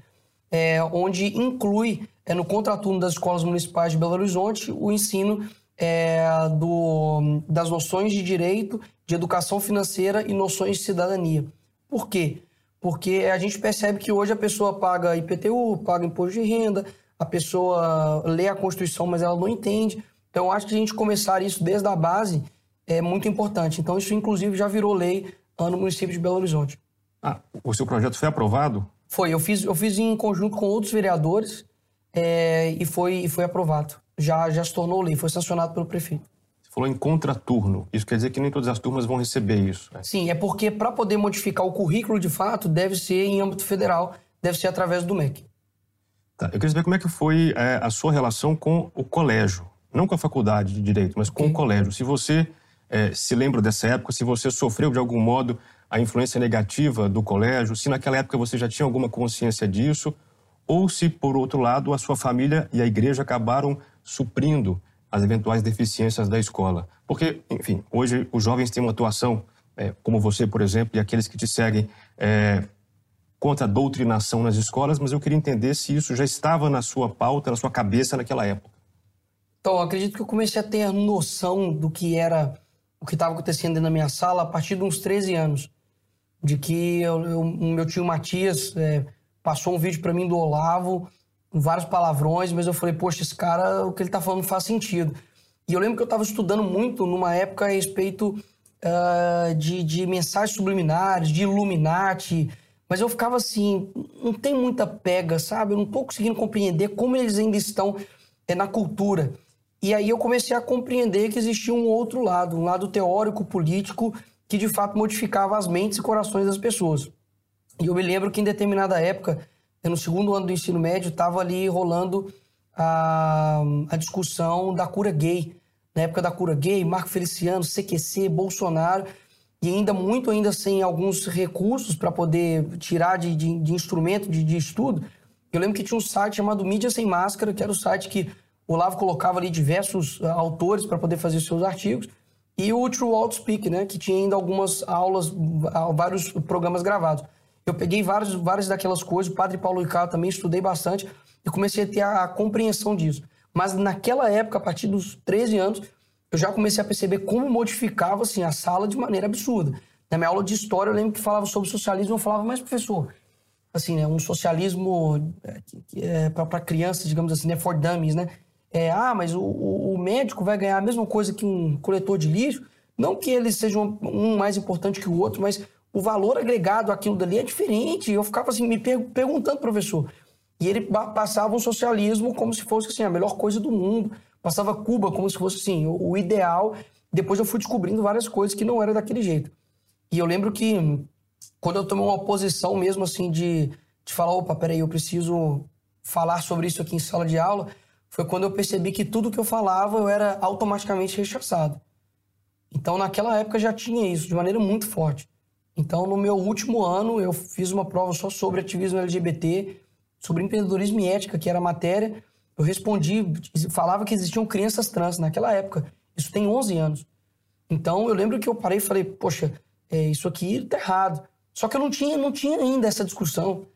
[SPEAKER 1] é, onde inclui é, no contraturno das escolas municipais de Belo Horizonte o ensino é, do, das noções de direito, de educação financeira e noções de cidadania. Por quê? Porque a gente percebe que hoje a pessoa paga IPTU, paga imposto de renda, a pessoa lê a Constituição, mas ela não entende. Então, acho que a gente começar isso desde a base é muito importante. Então, isso, inclusive, já virou lei no município de Belo Horizonte.
[SPEAKER 2] Ah, o seu projeto foi aprovado?
[SPEAKER 1] Foi, eu fiz, eu fiz em conjunto com outros vereadores é, e, foi, e foi aprovado. Já, já se tornou lei, foi sancionado pelo prefeito.
[SPEAKER 2] Você falou em contraturno. Isso quer dizer que nem todas as turmas vão receber isso?
[SPEAKER 1] Né? Sim, é porque para poder modificar o currículo de fato, deve ser em âmbito federal, deve ser através do MEC.
[SPEAKER 2] Tá, eu queria saber como é que foi é, a sua relação com o colégio. Não com a faculdade de Direito, mas com okay. o colégio. Se você é, se lembra dessa época, se você sofreu de algum modo a influência negativa do colégio, se naquela época você já tinha alguma consciência disso, ou se, por outro lado, a sua família e a igreja acabaram suprindo as eventuais deficiências da escola. Porque, enfim, hoje os jovens têm uma atuação é, como você, por exemplo, e aqueles que te seguem, é, contra a doutrinação nas escolas, mas eu queria entender se isso já estava na sua pauta, na sua cabeça naquela época.
[SPEAKER 1] Então, acredito que eu comecei a ter noção do que era o que estava acontecendo da minha sala a partir de uns 13 anos. De que eu, meu tio Matias é, passou um vídeo para mim do Olavo, vários palavrões, mas eu falei, poxa, esse cara, o que ele está falando faz sentido. E eu lembro que eu estava estudando muito numa época a respeito uh, de, de mensagens subliminares, de Illuminati, mas eu ficava assim, não tem muita pega, sabe? Eu não estou conseguindo compreender como eles ainda estão é, na cultura. E aí eu comecei a compreender que existia um outro lado, um lado teórico, político, que de fato modificava as mentes e corações das pessoas. E eu me lembro que em determinada época, no segundo ano do ensino médio, estava ali rolando a, a discussão da cura gay. Na época da cura gay, Marco Feliciano, CQC, Bolsonaro, e ainda muito ainda sem alguns recursos para poder tirar de, de, de instrumento de, de, estudo. Eu lembro que tinha um site chamado Mídia Sem Máscara, que era o site que o Olavo colocava ali diversos uh, autores para poder fazer seus artigos, e o True Outspeak, né, que tinha ainda algumas aulas, vários programas gravados. Eu peguei vários, várias daquelas coisas, o Padre Paulo Ricardo também estudei bastante, e comecei a ter a, a compreensão disso. Mas naquela época, a partir dos 13 anos, eu já comecei a perceber como modificava assim, a sala de maneira absurda. Na minha aula de história, eu lembro que falava sobre socialismo, eu falava, mas professor, assim, né, um socialismo é, é, para crianças, digamos assim, né, for dummies, né? É, ah, mas o, o, médico vai ganhar a mesma coisa que um coletor de lixo. Não que eles sejam um mais importante que o outro, mas o valor agregado àquilo dali é diferente. Eu ficava assim, me per perguntando, professor. E ele passava um socialismo como se fosse assim, a melhor coisa do mundo passava Cuba como se fosse assim, o, o ideal. Depois eu fui descobrindo várias coisas que não era daquele jeito. E eu lembro que quando eu tomei uma posição mesmo assim de, de falar, opa, peraí, eu preciso falar sobre isso aqui em sala de aula, foi quando eu percebi que tudo que eu falava eu era automaticamente rechaçado. Então naquela época já tinha isso de maneira muito forte. Então no meu último ano eu fiz uma prova só sobre ativismo LGBT, sobre empreendedorismo e ética, que era a matéria, eu respondi, falava que existiam crianças trans naquela época. Isso tem 11 anos. Então eu lembro que eu parei e falei, poxa, é, isso aqui tá errado. Só que eu não tinha, não tinha ainda essa discussão.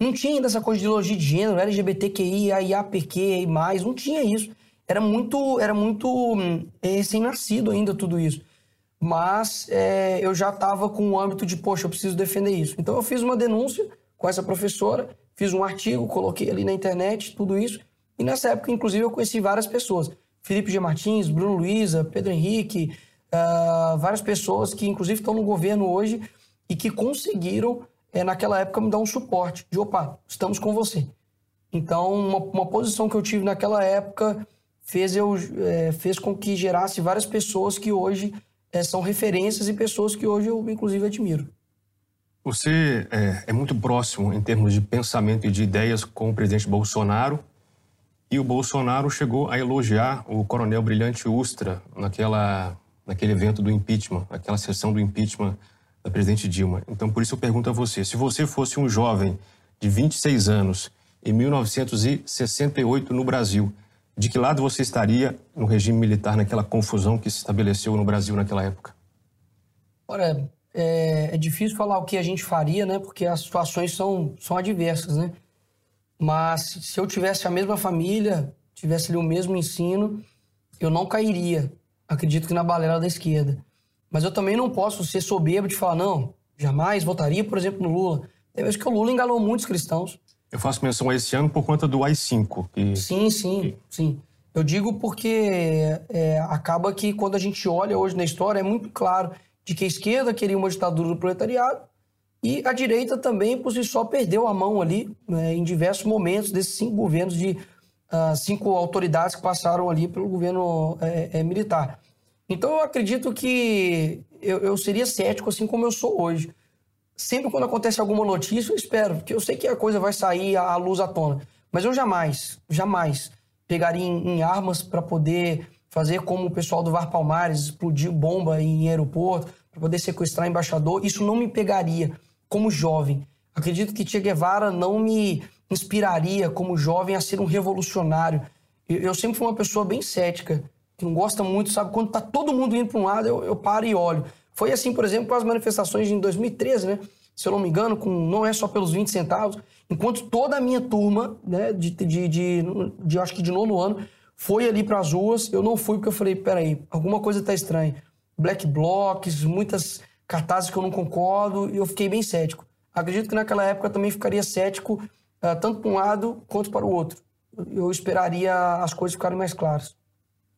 [SPEAKER 1] Não tinha ainda essa coisa de ideologia de gênero, LGBTQI, IAPQ, mais, não tinha isso. Era muito, era muito hum, é, recém-nascido ainda tudo isso. Mas é, eu já estava com o âmbito de, poxa, eu preciso defender isso. Então eu fiz uma denúncia com essa professora, fiz um artigo, coloquei ali na internet, tudo isso. E nessa época, inclusive, eu conheci várias pessoas. Felipe G. Martins, Bruno Luiza, Pedro Henrique, uh, várias pessoas que, inclusive, estão no governo hoje e que conseguiram, é, naquela época, me dar um suporte de, opa, estamos com você. Então, uma, uma posição que eu tive naquela época fez, eu, é, fez com que gerasse várias pessoas que hoje é, são referências e pessoas que hoje eu, inclusive, admiro.
[SPEAKER 2] Você é, é muito próximo em termos de pensamento e de ideias com o presidente Bolsonaro e o Bolsonaro chegou a elogiar o coronel Brilhante Ustra naquela, naquele evento do impeachment, naquela sessão do impeachment da presidente Dilma. Então, por isso eu pergunto a você: se você fosse um jovem de 26 anos em 1968 no Brasil, de que lado você estaria no regime militar, naquela confusão que se estabeleceu no Brasil naquela época?
[SPEAKER 1] Olha, é, é difícil falar o que a gente faria, né? Porque as situações são, são adversas, né? Mas se eu tivesse a mesma família, tivesse ali o mesmo ensino, eu não cairia, acredito que na balela da esquerda. Mas eu também não posso ser soberbo de falar, não, jamais votaria, por exemplo, no Lula. Tem vezes que o Lula enganou muitos cristãos.
[SPEAKER 2] Eu faço menção a esse ano por conta do AI-5.
[SPEAKER 1] Que... Sim, sim, sim. Eu digo porque é, acaba que quando a gente olha hoje na história, é muito claro de que a esquerda queria uma ditadura do proletariado e a direita também, por si só, perdeu a mão ali né, em diversos momentos desses cinco governos de uh, cinco autoridades que passaram ali pelo governo é, é, militar. Então eu acredito que eu, eu, seria cético assim como eu sou hoje. Sempre quando acontece alguma notícia, eu espero, porque eu sei que a coisa vai sair à luz à tona. Mas eu jamais, jamais pegaria em, em armas para poder fazer como o pessoal do VAR Palmares, explodir bomba em aeroporto, para poder sequestrar embaixador. Isso não me pegaria como jovem. Acredito que Che Guevara não me inspiraria como jovem a ser um revolucionário. Eu, eu sempre fui uma pessoa bem cética, que não gosta muito, sabe? Quando tá todo mundo indo para um lado, eu, eu paro e olho. Foi assim, por exemplo, com as manifestações em 2013, né? Se eu não me engano, com, não é só pelos 20 centavos. Enquanto toda a minha turma, né, de, de, de, de acho que de nono ano, foi ali para as ruas, eu não fui porque eu falei, peraí, alguma coisa está estranha. Black blocs, muitas cartazes que eu não concordo, e eu fiquei bem cético. Acredito que naquela época eu também ficaria cético, uh, tanto para um lado quanto para o outro. Eu esperaria as coisas ficarem mais claras.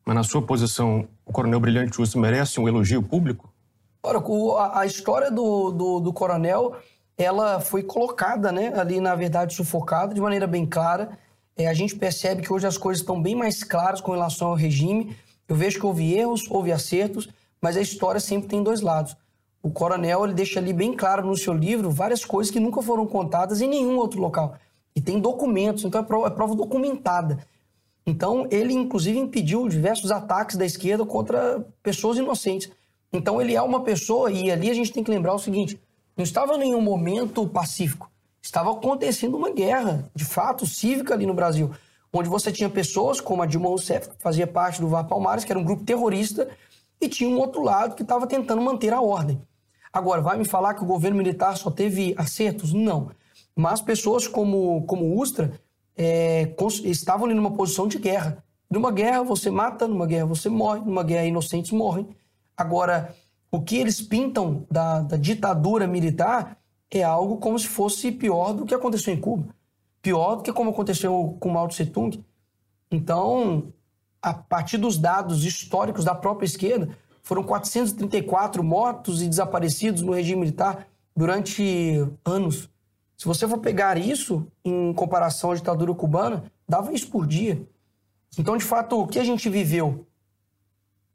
[SPEAKER 2] Mas na sua posição, o Coronel Brilhante Justo merece um elogio público?
[SPEAKER 1] Ora, a, a história do, do, do, coronel, ela foi colocada, né, ali, na verdade, sufocada de maneira bem clara. É, a gente percebe que hoje as coisas estão bem mais claras com relação ao regime. Eu vejo que houve erros, houve acertos, mas a história sempre tem dois lados. O coronel ele deixa ali bem claro no seu livro várias coisas que nunca foram contadas em nenhum outro local. E tem documentos, então é prova, é prova documentada. Então, ele, inclusive, impediu diversos ataques da esquerda contra pessoas inocentes. Então, ele é uma pessoa, e ali a gente tem que lembrar o seguinte: não estava em nenhum momento pacífico. Estava acontecendo uma guerra, de fato, cívica ali no Brasil, onde você tinha pessoas como a Dilma Rousseff, que fazia parte do VAR Palmares, que era um grupo terrorista, e tinha um outro lado que estava tentando manter a ordem. Agora, vai me falar que o governo militar só teve acertos? Não. Mas pessoas como, como Ustra é, estavam ali numa posição de guerra. Numa guerra você mata, numa guerra você morre, numa guerra inocentes morrem. Agora, o que eles pintam da, da ditadura militar é algo como se fosse pior do que aconteceu em Cuba. Pior do que como aconteceu com Mao Tse Tung. Então, a partir dos dados históricos da própria esquerda, foram 434 mortos e desaparecidos no regime militar durante anos. Se você for pegar isso em comparação à ditadura cubana, dava isso por dia. Então, de fato, o que a gente viveu?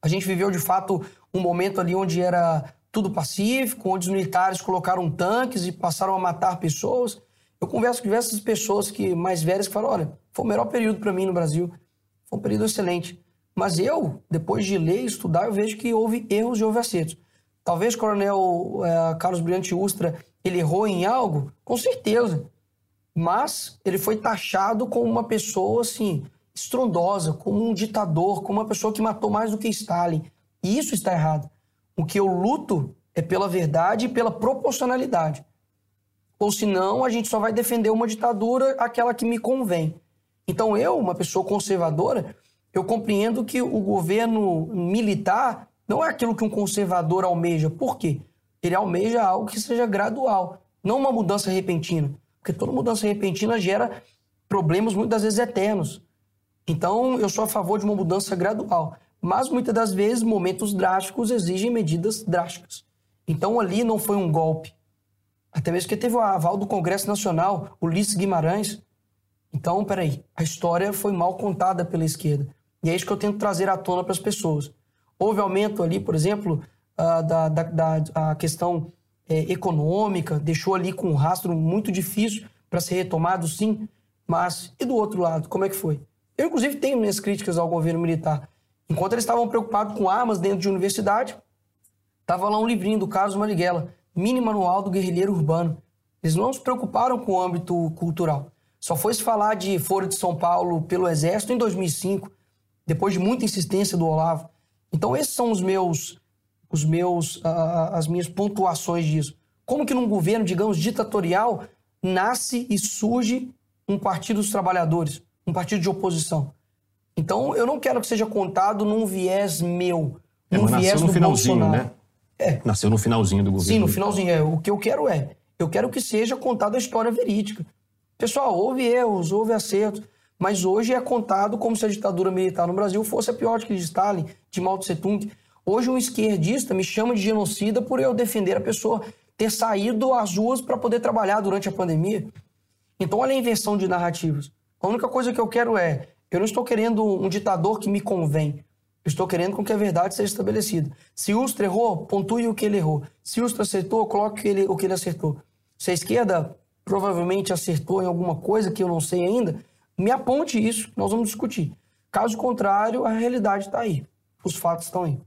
[SPEAKER 1] A gente viveu, de fato, um momento ali onde era tudo pacífico, onde os militares colocaram tanques e passaram a matar pessoas. Eu converso com diversas pessoas que mais velhas que falam: olha, foi o melhor período para mim no Brasil. Foi um período excelente. Mas eu, depois de ler e estudar, eu vejo que houve erros e houve acertos. Talvez o coronel é, Carlos Brilhante Ustra ele errou em algo? Com certeza. Mas ele foi taxado como uma pessoa assim, estrondosa, como um ditador, como uma pessoa que matou mais do que Stalin. E isso está errado. O que eu luto é pela verdade e pela proporcionalidade. Ou senão a gente só vai defender uma ditadura, aquela que me convém. Então eu, uma pessoa conservadora, eu compreendo que o governo militar não é aquilo que um conservador almeja. Por quê? Ele almeja algo que seja gradual, não uma mudança repentina. Porque toda mudança repentina gera problemas muitas vezes eternos. Então, eu sou a favor de uma mudança gradual. Mas muitas das vezes, momentos drásticos exigem medidas drásticas. Então, ali não foi um golpe. Até mesmo que teve o aval do Congresso Nacional, Ulisses Guimarães. Então, peraí, a história foi mal contada pela esquerda. E é isso que eu tento trazer à tona para as pessoas. Houve aumento ali, por exemplo, uh, da, da, da a questão é, econômica, deixou ali com um rastro muito difícil para ser retomado, sim. Mas e do outro lado, como é que foi? Eu, inclusive, tenho minhas críticas ao governo militar. Enquanto eles estavam preocupados com armas dentro de universidade, estava lá um livrinho do Carlos Marighella, Mini Manual do Guerrilheiro Urbano. Eles não se preocuparam com o âmbito cultural. Só foi se falar de Foro de São Paulo pelo Exército em 2005, depois de muita insistência do Olavo. Então, esses são os meus os meus, uh, as minhas pontuações disso. Como que num governo, digamos, ditatorial, nasce e surge um partido dos trabalhadores, um partido de oposição? Então, eu não quero que seja contado num viés meu,
[SPEAKER 2] é,
[SPEAKER 1] num viés
[SPEAKER 2] no
[SPEAKER 1] do
[SPEAKER 2] finalzinho,
[SPEAKER 1] Bolsonaro.
[SPEAKER 2] né? É. Nasceu no finalzinho do governo.
[SPEAKER 1] Sim, no finalzinho. É. O que eu quero é, eu quero que seja contada a história verídica. Pessoal, houve erros, houve acertos, mas hoje é contado como se a ditadura militar no Brasil fosse a pior que de Stalin, de Mao Tse Tung. Hoje um esquerdista me chama de genocida por eu defender a pessoa ter saído às ruas para poder trabalhar durante a pandemia. Então, olha a inversão de narrativas. A única coisa que eu quero é, eu não estou querendo um ditador que me convém. Eu estou querendo com que a verdade seja estabelecida. Se Ustra errou, pontue o que ele errou. Se Ustra acertou, coloque ele, o que ele acertou. Se a esquerda provavelmente acertou em alguma coisa que eu não sei ainda, me aponte isso, nós vamos discutir. Caso contrário, a realidade está aí. Os fatos estão aí.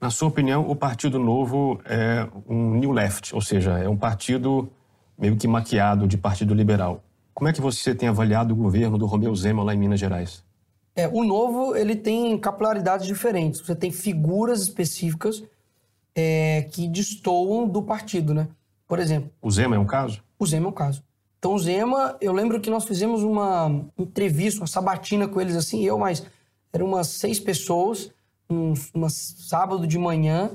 [SPEAKER 2] Na sua opinião, o Partido Novo é um new left, ou seja, é um partido meio que maquiado de partido liberal. Como é que você tem avaliado o governo do Romeu Zema lá em Minas Gerais?
[SPEAKER 1] É, o Novo ele tem capilaridades diferentes. Você tem figuras específicas é, que destoam do partido, né? Por exemplo.
[SPEAKER 2] O Zema é um caso?
[SPEAKER 1] O Zema é um caso. Então, o Zema, eu lembro que nós fizemos uma entrevista, uma sabatina com eles, assim, eu, mas eram umas seis pessoas, um, um sábado de manhã,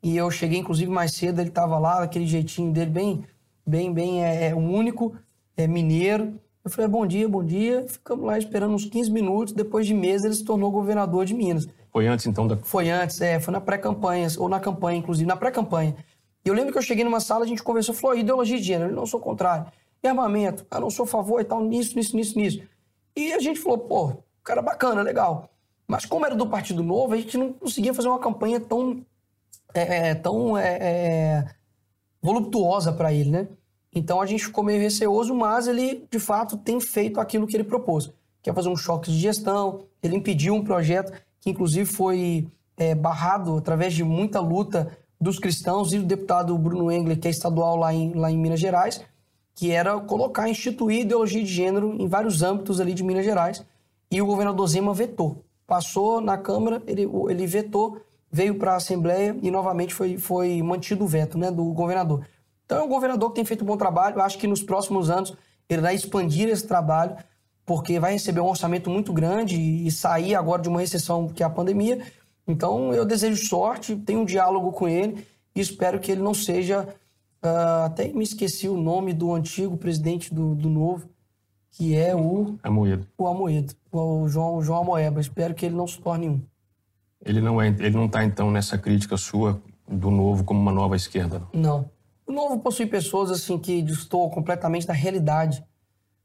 [SPEAKER 1] e eu cheguei, inclusive, mais cedo, ele estava lá, aquele jeitinho dele, bem, bem, bem, é, é único, é mineiro. Eu falei, bom dia, bom dia. Ficamos lá esperando uns 15 minutos. Depois de meses, ele se tornou governador de Minas.
[SPEAKER 2] Foi antes, então? Da...
[SPEAKER 1] Foi antes, é. Foi na pré-campanha, ou na campanha, inclusive, na pré-campanha. E eu lembro que eu cheguei numa sala, a gente conversou, falou, ideologia de gênero, eu não sou contrário. E armamento, ah, não sou a favor e tal, nisso, nisso, nisso, nisso. E a gente falou, pô, cara bacana, legal. Mas como era do Partido Novo, a gente não conseguia fazer uma campanha tão, é, é tão é, é, voluptuosa para ele, né? Então a gente ficou meio receoso, mas ele, de fato, tem feito aquilo que ele propôs. Quer fazer um choque de gestão, ele impediu um projeto que, inclusive, foi é, barrado através de muita luta dos cristãos e do deputado Bruno Engler, que é estadual lá em, lá em Minas Gerais, que era colocar, instituir ideologia de gênero em vários âmbitos ali de Minas Gerais. E o governador Zema vetou. Passou na Câmara, ele, ele vetou, veio para a Assembleia e novamente foi, foi mantido o veto né, do governador. Então é um governador que tem feito um bom trabalho. Eu acho que nos próximos anos ele vai expandir esse trabalho, porque vai receber um orçamento muito grande e sair agora de uma recessão que é a pandemia. Então eu desejo sorte, tenho um diálogo com ele e espero que ele não seja Uh, até me esqueci o nome do antigo presidente do, do novo, que é o.
[SPEAKER 2] Amoedo.
[SPEAKER 1] O Amoedo, o João, o João Amoeba. Espero que ele não se torne um.
[SPEAKER 2] Ele não é, ele não está então nessa crítica sua do novo como uma nova esquerda.
[SPEAKER 1] Não. O novo possui pessoas assim que destoam completamente da realidade.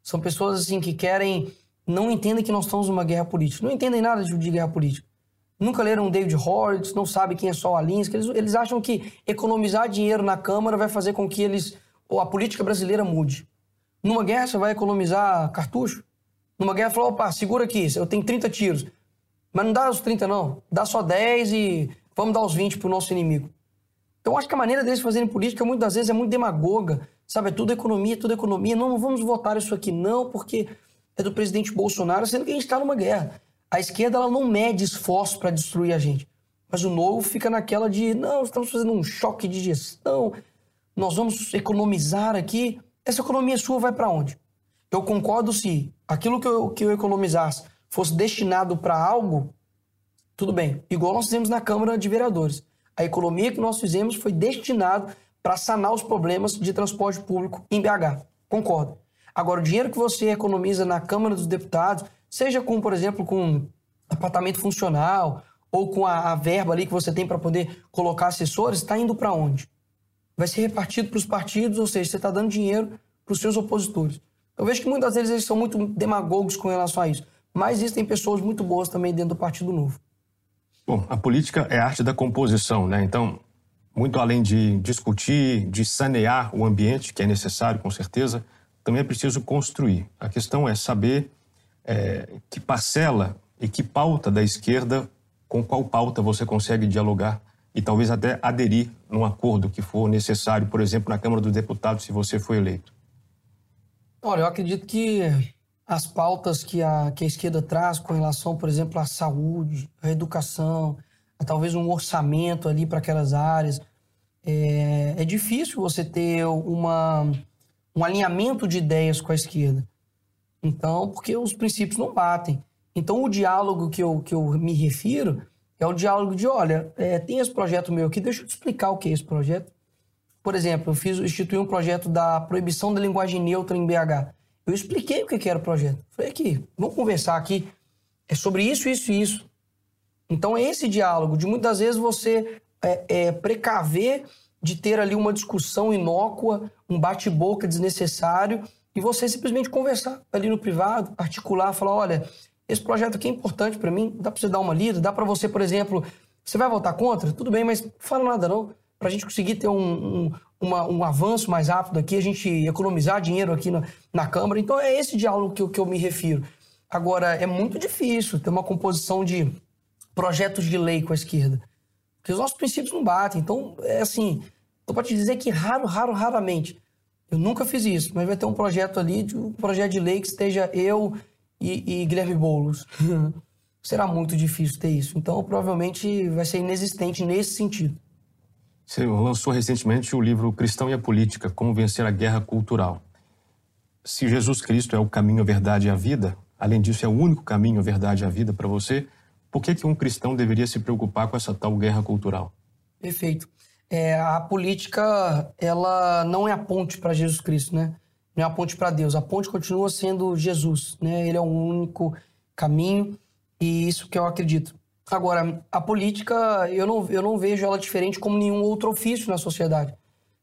[SPEAKER 1] São pessoas assim que querem, não entendem que nós estamos numa guerra política, não entendem nada de, guerra política nunca leram David Horowitz, não sabem quem é Saul Alinsky. Eles, eles acham que economizar dinheiro na Câmara vai fazer com que eles a política brasileira mude. Numa guerra você vai economizar cartucho? Numa guerra falou, opa, segura aqui, eu tenho 30 tiros. Mas não dá os 30 não, dá só 10 e vamos dar os 20 pro nosso inimigo. Então acho que a maneira deles fazerem política muitas vezes é muito demagoga, sabe? É tudo economia, tudo economia. Não, não vamos votar isso aqui não, porque é do presidente Bolsonaro, sendo que a gente está numa guerra. A esquerda ela não mede esforço para destruir a gente. Mas o novo fica naquela de, não, estamos fazendo um choque de gestão, nós vamos economizar aqui. Essa economia sua vai para onde? Eu concordo se aquilo que eu, que eu economizasse fosse destinado para algo, tudo bem. Igual nós fizemos na Câmara de Vereadores. A economia que nós fizemos foi destinado para sanar os problemas de transporte público em BH. Concordo. Agora, o dinheiro que você economiza na Câmara dos Deputados, Seja com, por exemplo, com apartamento funcional ou com a, a verba ali que você tem para poder colocar assessores, está indo para onde? Vai ser repartido para os partidos, ou seja, você está dando dinheiro para os seus opositores. Eu vejo que muitas vezes eles são muito demagogos com relação a isso, mas existem pessoas muito boas também dentro do Partido Novo.
[SPEAKER 2] Bom, a política é a arte da composição, né? Então, muito além de discutir, de sanear o ambiente, que é necessário, com certeza, também é preciso construir. A questão é saber é, que parcela e que pauta da esquerda, com qual pauta você consegue dialogar e talvez até aderir num acordo que for necessário, por exemplo, na Câmara dos Deputados, se você for eleito?
[SPEAKER 1] Olha, eu acredito que as pautas que a, que a esquerda traz com relação, por exemplo, à saúde, à educação, a talvez um orçamento ali para aquelas áreas, é, é difícil você ter uma, um alinhamento de ideias com a esquerda. Então, porque os princípios não batem. Então, o diálogo que eu, que eu me refiro é o diálogo de, olha, é, tem esse projeto meu aqui, deixa eu te explicar o que é esse projeto. Por exemplo, eu fiz, instituí um projeto da proibição da linguagem neutra em BH. Eu expliquei o que era o projeto. Falei aqui, vamos conversar aqui. É sobre isso, isso e isso. Então, é esse diálogo de muitas vezes você é, é, precaver de ter ali uma discussão inócua, um bate-boca desnecessário e você simplesmente conversar ali no privado, articular, falar, olha, esse projeto aqui é importante para mim, dá para você dar uma lida, dá para você, por exemplo, você vai votar contra? Tudo bem, mas não fala nada não, para a gente conseguir ter um, um, uma, um avanço mais rápido aqui, a gente economizar dinheiro aqui na, na Câmara. Então é esse diálogo que eu, que eu me refiro. Agora, é muito difícil ter uma composição de projetos de lei com a esquerda, porque os nossos princípios não batem. Então, é assim, eu posso te dizer que raro, raro, raramente eu nunca fiz isso, mas vai ter um projeto ali, um projeto de lei que esteja eu e, e Guilherme Boulos. Será muito difícil ter isso. Então, provavelmente vai ser inexistente nesse sentido.
[SPEAKER 2] Você lançou recentemente o livro Cristão e a Política: Como Vencer a Guerra Cultural. Se Jesus Cristo é o caminho, a verdade e a vida, além disso é o único caminho, a verdade e a vida para você, por que, que um cristão deveria se preocupar com essa tal guerra cultural?
[SPEAKER 1] Perfeito. É, a política, ela não é a ponte para Jesus Cristo, né? Não é a ponte para Deus. A ponte continua sendo Jesus, né? Ele é o único caminho e isso que eu acredito. Agora, a política, eu não, eu não vejo ela diferente como nenhum outro ofício na sociedade.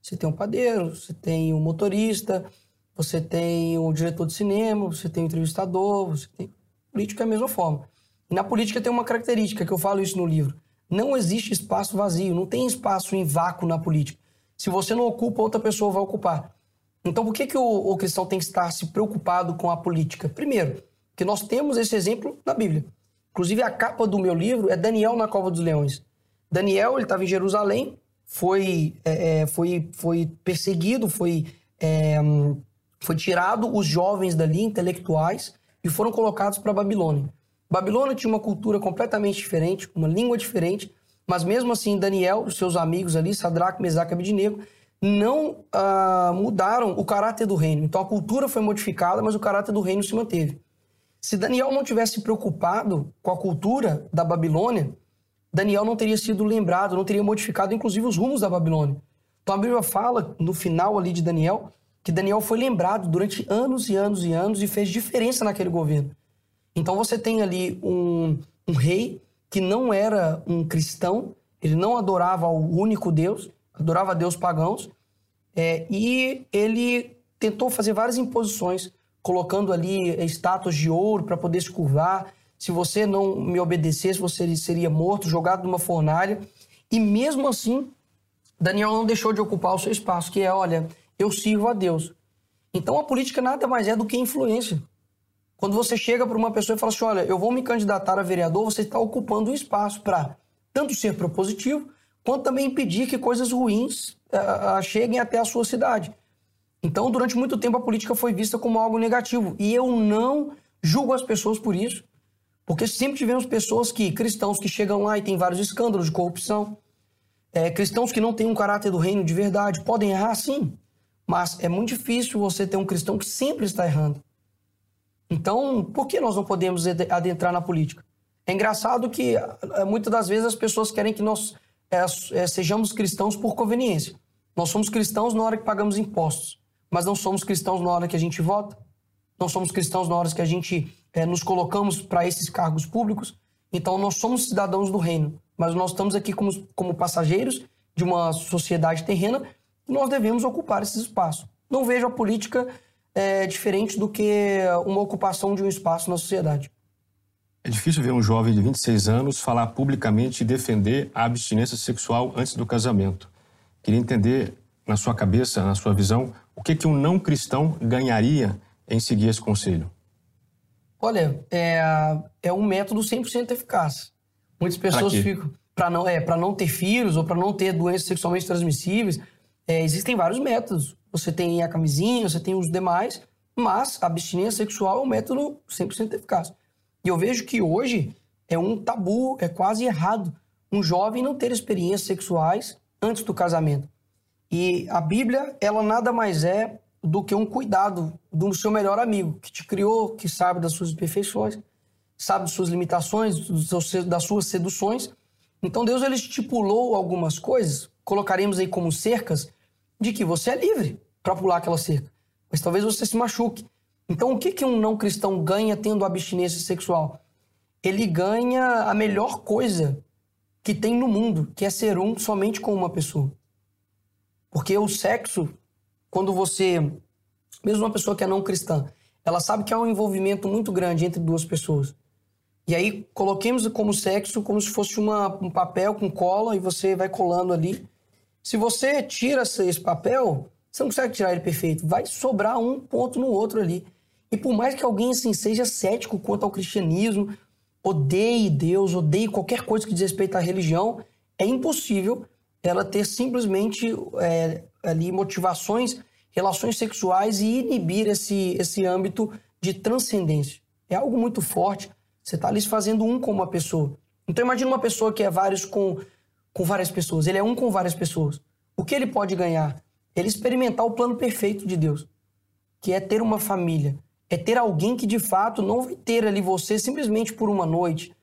[SPEAKER 1] Você tem um padeiro, você tem um motorista, você tem o diretor de cinema, você tem o entrevistador, você tem... Política é a mesma forma. E na política tem uma característica, que eu falo isso no livro. Não existe espaço vazio, não tem espaço em vácuo na política. Se você não ocupa, outra pessoa vai ocupar. Então, por que, que o, o cristão tem que estar se preocupado com a política? Primeiro, que nós temos esse exemplo na Bíblia. Inclusive, a capa do meu livro é Daniel na Cova dos Leões. Daniel, ele estava em Jerusalém, foi, é, é, foi, foi perseguido, foi, é, foi tirado os jovens dali, intelectuais, e foram colocados para Babilônia. Babilônia tinha uma cultura completamente diferente, uma língua diferente, mas mesmo assim Daniel e seus amigos ali, Sadraque, Mesaque e não ah, mudaram o caráter do reino. Então a cultura foi modificada, mas o caráter do reino se manteve. Se Daniel não tivesse preocupado com a cultura da Babilônia, Daniel não teria sido lembrado, não teria modificado inclusive os rumos da Babilônia. Então a Bíblia fala no final ali de Daniel que Daniel foi lembrado durante anos e anos e anos e fez diferença naquele governo. Então você tem ali um, um rei que não era um cristão, ele não adorava o único Deus, adorava deus pagãos, é, e ele tentou fazer várias imposições, colocando ali estátuas de ouro para poder se curvar. Se você não me obedecesse, você seria morto, jogado numa fornalha. E mesmo assim, Daniel não deixou de ocupar o seu espaço, que é, olha, eu sirvo a Deus. Então a política nada mais é do que influência. Quando você chega para uma pessoa e fala assim: olha, eu vou me candidatar a vereador, você está ocupando um espaço para tanto ser propositivo, quanto também impedir que coisas ruins uh, cheguem até a sua cidade. Então, durante muito tempo, a política foi vista como algo negativo. E eu não julgo as pessoas por isso, porque sempre tivemos pessoas que, cristãos que chegam lá e tem vários escândalos de corrupção, é, cristãos que não têm um caráter do reino de verdade, podem errar sim, mas é muito difícil você ter um cristão que sempre está errando. Então, por que nós não podemos adentrar na política? É engraçado que eh, muitas das vezes as pessoas querem que nós é, é, sejamos cristãos por conveniência. Nós somos cristãos na hora que pagamos impostos, mas não somos cristãos na hora que a gente vota, não somos cristãos na hora que a gente é, nos colocamos para esses cargos públicos. Então, nós somos cidadãos do reino, mas nós estamos aqui como, como passageiros de uma sociedade terrena e nós devemos ocupar esse espaço. Não vejo a política é diferente do que uma ocupação de um espaço na sociedade.
[SPEAKER 2] É difícil ver um jovem de 26 anos falar publicamente e defender a abstinência sexual antes do casamento. Queria entender, na sua cabeça, na sua visão, o que, que um não cristão ganharia em seguir esse conselho?
[SPEAKER 1] Olha, é, é um método 100% eficaz. Muitas pessoas ficam para não é não ter filhos ou para não ter doenças sexualmente transmissíveis. É, existem vários métodos você tem a camisinha, você tem os demais, mas a abstinência sexual é um método 100% eficaz. E eu vejo que hoje é um tabu, é quase errado um jovem não ter experiências sexuais antes do casamento. E a Bíblia, ela nada mais é do que um cuidado do seu melhor amigo, que te criou, que sabe das suas imperfeições, sabe das suas limitações, das suas seduções. Então Deus ele estipulou algumas coisas, colocaremos aí como cercas, de que você é livre para pular aquela cerca. Mas talvez você se machuque. Então, o que, que um não cristão ganha tendo abstinência sexual? Ele ganha a melhor coisa que tem no mundo, que é ser um somente com uma pessoa. Porque o sexo, quando você, mesmo uma pessoa que é não cristã, ela sabe que há um envolvimento muito grande entre duas pessoas. E aí coloquemos como sexo como se fosse uma, um papel com cola e você vai colando ali. Se você tira esse papel, você não consegue tirar ele perfeito. Vai sobrar um ponto no outro ali. E por mais que alguém assim seja cético quanto ao cristianismo, odeie Deus, odeie qualquer coisa que diz respeito à religião, é impossível ela ter simplesmente é, ali motivações, relações sexuais e inibir esse, esse âmbito de transcendência. É algo muito forte. Você está ali fazendo um com uma pessoa. Então imagine uma pessoa que é vários com com várias pessoas, ele é um com várias pessoas. O que ele pode ganhar? Ele experimentar o plano perfeito de Deus, que é ter uma família, é ter alguém que de fato não vai ter ali você simplesmente por uma noite,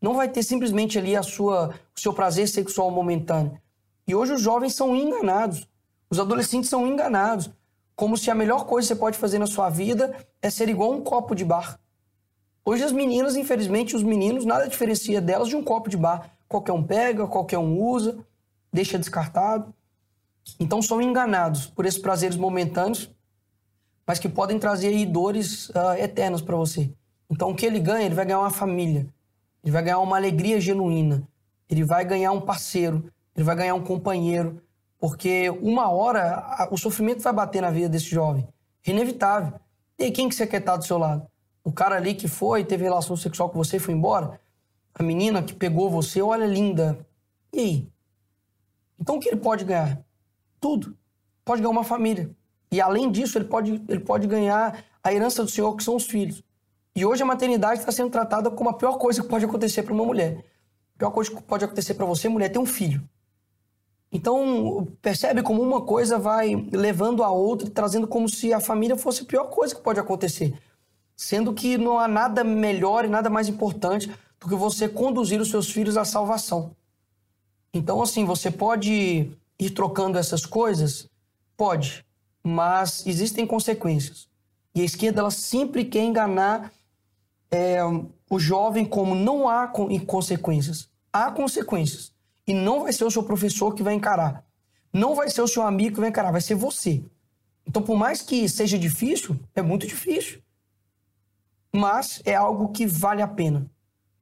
[SPEAKER 1] não vai ter simplesmente ali a sua, o seu prazer sexual momentâneo. E hoje os jovens são enganados, os adolescentes são enganados, como se a melhor coisa que você pode fazer na sua vida é ser igual um copo de bar. Hoje as meninas, infelizmente, os meninos, nada diferencia delas de um copo de bar. Qualquer um pega, qualquer um usa, deixa descartado. Então são enganados por esses prazeres momentâneos, mas que podem trazer aí dores uh, eternas para você. Então o que ele ganha? Ele vai ganhar uma família, ele vai ganhar uma alegria genuína, ele vai ganhar um parceiro, ele vai ganhar um companheiro, porque uma hora o sofrimento vai bater na vida desse jovem, inevitável. E aí, quem que você quer estar do seu lado? O cara ali que foi, teve relação sexual com você foi embora? A menina que pegou você, olha, linda. E aí? Então o que ele pode ganhar? Tudo. Pode ganhar uma família. E além disso, ele pode, ele pode ganhar a herança do Senhor, que são os filhos. E hoje a maternidade está sendo tratada como a pior coisa que pode acontecer para uma mulher. A pior coisa que pode acontecer para você, mulher, é ter um filho. Então, percebe como uma coisa vai levando a outra, trazendo como se a família fosse a pior coisa que pode acontecer sendo que não há nada melhor e nada mais importante do que você conduzir os seus filhos à salvação. Então, assim, você pode ir trocando essas coisas? Pode, mas existem consequências. E a esquerda ela sempre quer enganar é, o jovem como não há consequências. Há consequências. E não vai ser o seu professor que vai encarar. Não vai ser o seu amigo que vai encarar, vai ser você. Então, por mais que seja difícil, é muito difícil mas é algo que vale a pena.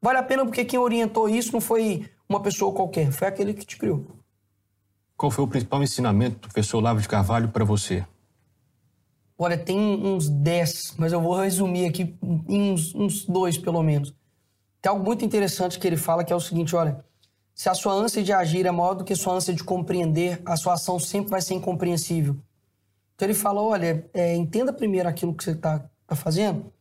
[SPEAKER 1] Vale a pena porque quem orientou isso não foi uma pessoa qualquer, foi aquele que te criou.
[SPEAKER 2] Qual foi o principal ensinamento do professor Olavo de Carvalho para você?
[SPEAKER 1] Olha, tem uns 10, mas eu vou resumir aqui em uns, uns dois, pelo menos. Tem algo muito interessante que ele fala, que é o seguinte, olha, se a sua ânsia de agir é maior do que a sua ânsia de compreender, a sua ação sempre vai ser incompreensível. Então ele fala, olha, é, entenda primeiro aquilo que você está tá fazendo,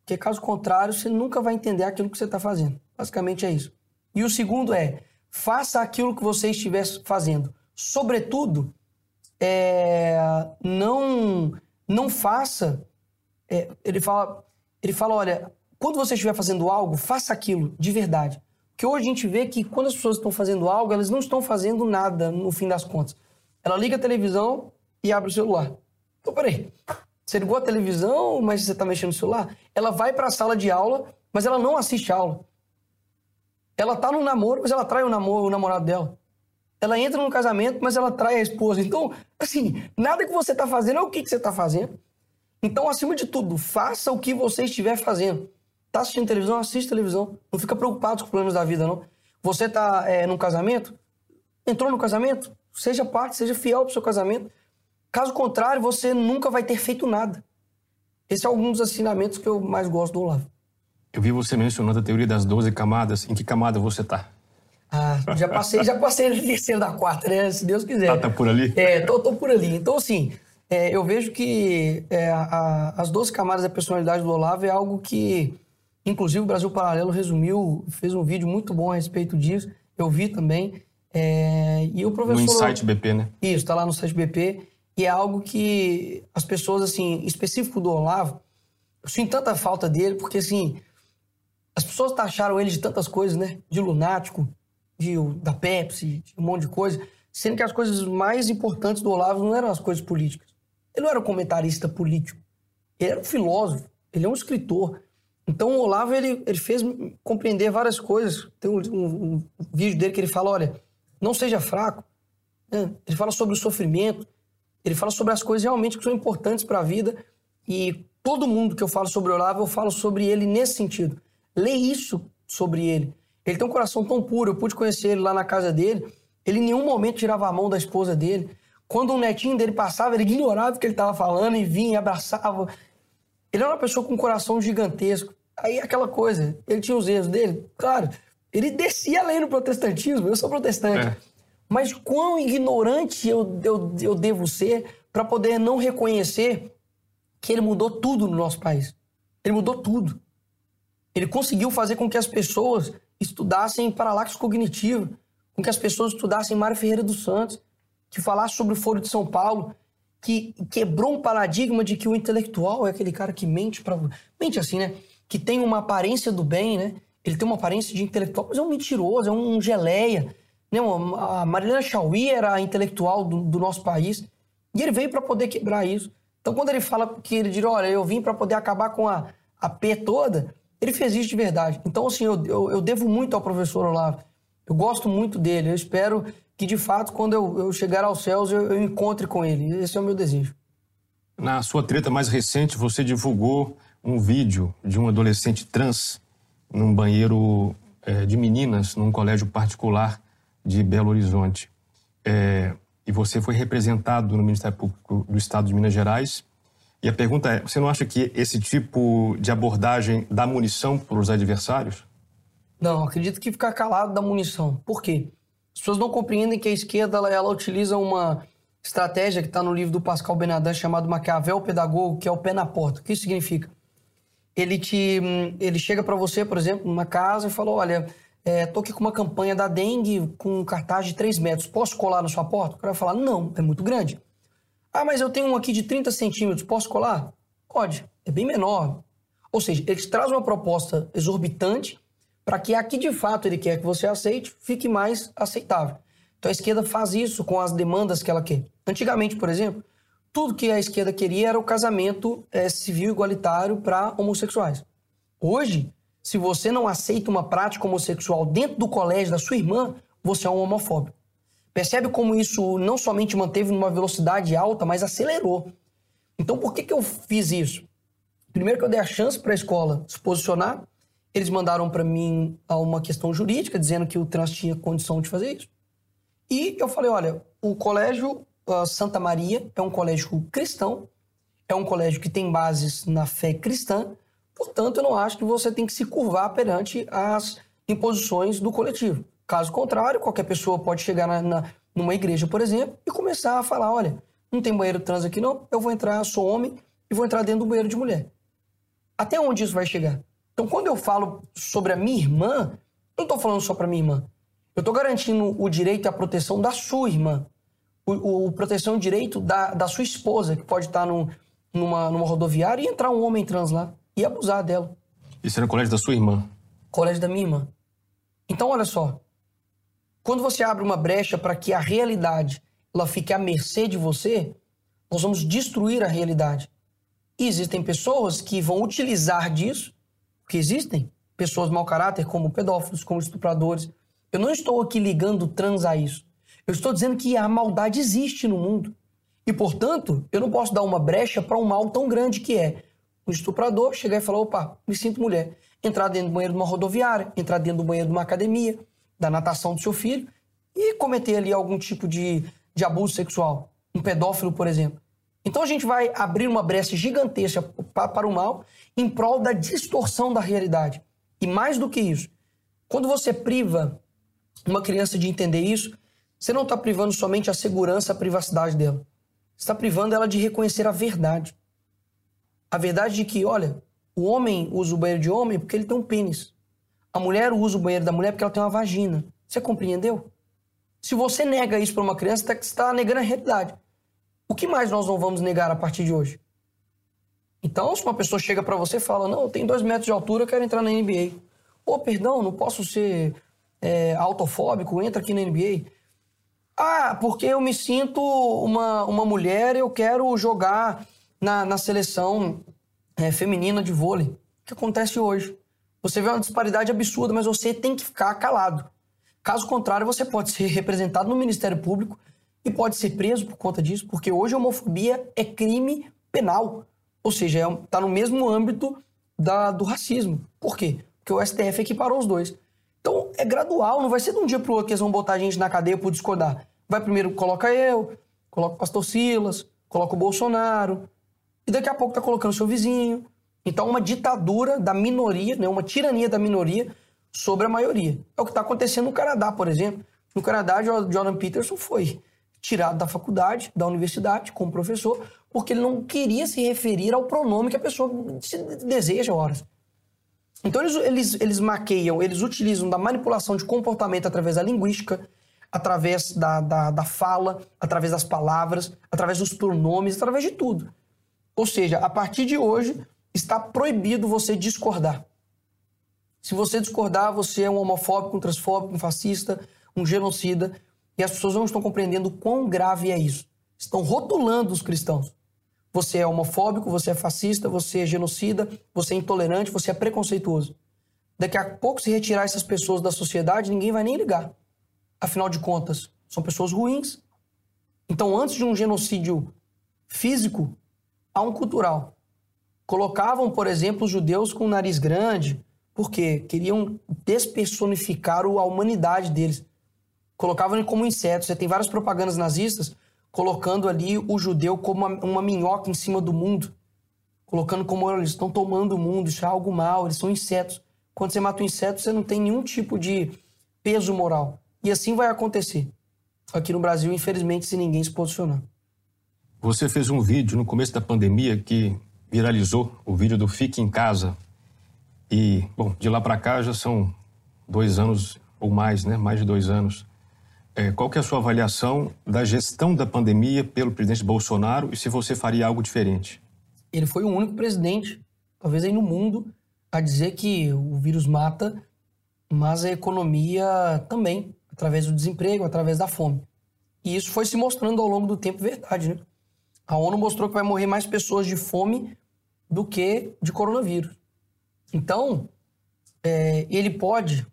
[SPEAKER 1] porque caso contrário, você nunca vai entender aquilo que você está fazendo. Basicamente é isso. E o segundo é, faça aquilo que você estiver fazendo. Sobretudo, é, não, não faça. É, ele, fala, ele fala: olha, quando você estiver fazendo algo, faça aquilo de verdade. Porque hoje a gente vê que quando as pessoas estão fazendo algo, elas não estão fazendo nada no fim das contas. Ela liga a televisão e abre o celular. Então, peraí. Você ligou a televisão, mas você está mexendo no celular? Ela vai para a sala de aula, mas ela não assiste aula. Ela está no namoro, mas ela trai o, namoro, o namorado dela. Ela entra no casamento, mas ela trai a esposa. Então, assim, nada que você está fazendo é o que, que você está fazendo. Então, acima de tudo, faça o que você estiver fazendo. Está assistindo televisão? Assiste televisão. Não fica preocupado com os planos da vida, não. Você está é, num casamento? Entrou no casamento? Seja parte, seja fiel para o seu casamento. Caso contrário, você nunca vai ter feito nada. Esse é algum dos ensinamentos que eu mais gosto do Olavo.
[SPEAKER 2] Eu vi você mencionando a teoria das 12 camadas. Em que camada você está?
[SPEAKER 1] Ah, já passei, já passei na terceira da quarta, né? Se Deus quiser.
[SPEAKER 2] Tá, tá por ali?
[SPEAKER 1] É, tô, tô por ali. Então, assim, é, eu vejo que é, a, as 12 camadas da personalidade do Olavo é algo que, inclusive, o Brasil Paralelo resumiu, fez um vídeo muito bom a respeito disso. Eu vi também. É, e o professor.
[SPEAKER 2] No Insight BP, né?
[SPEAKER 1] Isso, tá lá no site BP. E é algo que as pessoas, assim, específico do Olavo, eu sinto tanta falta dele, porque, assim, as pessoas taxaram ele de tantas coisas, né? De lunático, de, da Pepsi, de um monte de coisa, sendo que as coisas mais importantes do Olavo não eram as coisas políticas. Ele não era um comentarista político. Ele era um filósofo, ele é um escritor. Então, o Olavo, ele, ele fez compreender várias coisas. Tem um, um, um vídeo dele que ele fala, olha, não seja fraco. Né? Ele fala sobre o sofrimento, ele fala sobre as coisas realmente que são importantes para a vida e todo mundo que eu falo sobre o Olavo, eu falo sobre ele nesse sentido. Lê isso sobre ele. Ele tem um coração tão puro, eu pude conhecer ele lá na casa dele. Ele em nenhum momento tirava a mão da esposa dele. Quando um netinho dele passava, ele ignorava o que ele estava falando e vinha e abraçava. Ele era uma pessoa com um coração gigantesco. Aí aquela coisa, ele tinha os erros dele, claro. Ele descia além do protestantismo, eu sou protestante. É. Mas quão ignorante eu, eu, eu devo ser para poder não reconhecer que ele mudou tudo no nosso país? Ele mudou tudo. Ele conseguiu fazer com que as pessoas estudassem paralaxe cognitivo, com que as pessoas estudassem Mário Ferreira dos Santos, que falasse sobre o Foro de São Paulo, que quebrou um paradigma de que o intelectual é aquele cara que mente para mente assim, né? Que tem uma aparência do bem, né? Ele tem uma aparência de intelectual, mas é um mentiroso, é um geleia. Né? A Marilena Chauí era a intelectual do, do nosso país e ele veio para poder quebrar isso. Então, quando ele fala que ele diz, olha, eu vim para poder acabar com a, a P toda, ele fez isso de verdade. Então, assim, eu, eu, eu devo muito ao professor Olavo. Eu gosto muito dele. Eu espero que, de fato, quando eu, eu chegar aos céus, eu, eu encontre com ele. Esse é o meu desejo.
[SPEAKER 2] Na sua treta mais recente, você divulgou um vídeo de um adolescente trans num banheiro é, de meninas num colégio particular de Belo Horizonte. É, e você foi representado no Ministério Público do Estado de Minas Gerais. E a pergunta é: você não acha que esse tipo de abordagem dá munição para os adversários?
[SPEAKER 1] Não, acredito que ficar calado dá munição. Por quê? As pessoas não compreendem que a esquerda ela, ela utiliza uma estratégia que está no livro do Pascal Benadan chamado Maquiavel Pedagogo, que é o pé na porta. O que isso significa? Ele te, ele chega para você, por exemplo, numa casa e fala: olha, é, tô aqui com uma campanha da dengue com um cartaz de 3 metros, posso colar na sua porta? O cara vai falar, não, é muito grande. Ah, mas eu tenho um aqui de 30 centímetros, posso colar? Pode, é bem menor. Ou seja, eles trazem uma proposta exorbitante para que aqui de fato ele quer que você aceite, fique mais aceitável. Então a esquerda faz isso com as demandas que ela quer. Antigamente, por exemplo, tudo que a esquerda queria era o casamento é, civil igualitário para homossexuais. Hoje, se você não aceita uma prática homossexual dentro do colégio da sua irmã, você é um homofóbico. Percebe como isso não somente manteve numa velocidade alta, mas acelerou. Então, por que, que eu fiz isso? Primeiro que eu dei a chance para a escola se posicionar, eles mandaram para mim uma questão jurídica dizendo que o trans tinha condição de fazer isso. E eu falei, olha, o colégio Santa Maria é um colégio cristão, é um colégio que tem bases na fé cristã, Portanto, eu não acho que você tem que se curvar perante as imposições do coletivo. Caso contrário, qualquer pessoa pode chegar na, na, numa igreja, por exemplo, e começar a falar: olha, não tem banheiro trans aqui não, eu vou entrar, sou homem, e vou entrar dentro do banheiro de mulher. Até onde isso vai chegar? Então, quando eu falo sobre a minha irmã, não estou falando só para minha irmã. Eu estou garantindo o direito a proteção da sua irmã. O, o proteção e direito da, da sua esposa, que pode estar no, numa, numa rodoviária e entrar um homem trans lá e abusar dela.
[SPEAKER 2] Isso era o colégio da sua irmã?
[SPEAKER 1] Colégio da minha irmã. Então, olha só. Quando você abre uma brecha para que a realidade ela fique à mercê de você, nós vamos destruir a realidade. E existem pessoas que vão utilizar disso, que existem pessoas mau caráter, como pedófilos, como estupradores. Eu não estou aqui ligando trans a isso. Eu estou dizendo que a maldade existe no mundo. E, portanto, eu não posso dar uma brecha para um mal tão grande que é um estuprador chegar e falar: opa, me sinto mulher. Entrar dentro do banheiro de uma rodoviária, entrar dentro do banheiro de uma academia, da natação do seu filho e cometer ali algum tipo de, de abuso sexual. Um pedófilo, por exemplo. Então a gente vai abrir uma brecha gigantesca para o mal em prol da distorção da realidade. E mais do que isso, quando você priva uma criança de entender isso, você não está privando somente a segurança, a privacidade dela. Você está privando ela de reconhecer a verdade. A verdade de que, olha, o homem usa o banheiro de homem porque ele tem um pênis. A mulher usa o banheiro da mulher porque ela tem uma vagina. Você compreendeu? Se você nega isso para uma criança, você está negando a realidade. O que mais nós não vamos negar a partir de hoje? Então, se uma pessoa chega para você e fala, não, eu tenho dois metros de altura, eu quero entrar na NBA. Ô, oh, perdão, não posso ser é, autofóbico, entra aqui na NBA. Ah, porque eu me sinto uma, uma mulher, eu quero jogar na, na seleção é, feminina de vôlei. O que acontece hoje? Você vê uma disparidade absurda, mas você tem que ficar calado. Caso contrário, você pode ser representado no Ministério Público e pode ser preso por conta disso, porque hoje a homofobia é crime penal. Ou seja, está é, tá no mesmo âmbito da, do racismo. Por quê? Porque o STF equiparou os dois. Então é gradual, não vai ser de um dia para o outro que eles vão botar a gente na cadeia por discordar. Vai primeiro, coloca eu, coloca o pastor Silas, coloca o Bolsonaro, e daqui a pouco está colocando seu vizinho. Então, uma ditadura da minoria, né, uma tirania da minoria sobre a maioria. É o que está acontecendo no Canadá, por exemplo. No Canadá, Jordan Peterson foi tirado da faculdade, da universidade, como professor, porque ele não queria se referir ao pronome que a pessoa deseja horas. Então eles, eles, eles maqueiam, eles utilizam da manipulação de comportamento através da linguística, através da, da, da fala, através das palavras, através dos pronomes, através de tudo. Ou seja, a partir de hoje, está proibido você discordar. Se você discordar, você é um homofóbico, um transfóbico, um fascista, um genocida. E as pessoas não estão compreendendo quão grave é isso. Estão rotulando os cristãos. Você é homofóbico, você é fascista, você é genocida, você é intolerante, você é preconceituoso. Daqui a pouco, se retirar essas pessoas da sociedade, ninguém vai nem ligar. Afinal de contas, são pessoas ruins. Então, antes de um genocídio físico, há um cultural. Colocavam, por exemplo, os judeus com o nariz grande, porque queriam despersonificar a humanidade deles. Colocavam como inseto. Você tem várias propagandas nazistas colocando ali o judeu como uma, uma minhoca em cima do mundo. Colocando como eles estão tomando o mundo, isso é algo mal, eles são insetos. Quando você mata um inseto, você não tem nenhum tipo de peso moral. E assim vai acontecer. Aqui no Brasil, infelizmente, se ninguém se posicionar.
[SPEAKER 2] Você fez um vídeo no começo da pandemia que viralizou, o vídeo do Fique em Casa. E, bom, de lá para cá já são dois anos ou mais, né? Mais de dois anos. É, qual que é a sua avaliação da gestão da pandemia pelo presidente Bolsonaro e se você faria algo diferente?
[SPEAKER 1] Ele foi o único presidente, talvez aí no mundo, a dizer que o vírus mata, mas a economia também, através do desemprego, através da fome. E isso foi se mostrando ao longo do tempo verdade, né? A ONU mostrou que vai morrer mais pessoas de fome do que de coronavírus. Então, é, ele pode,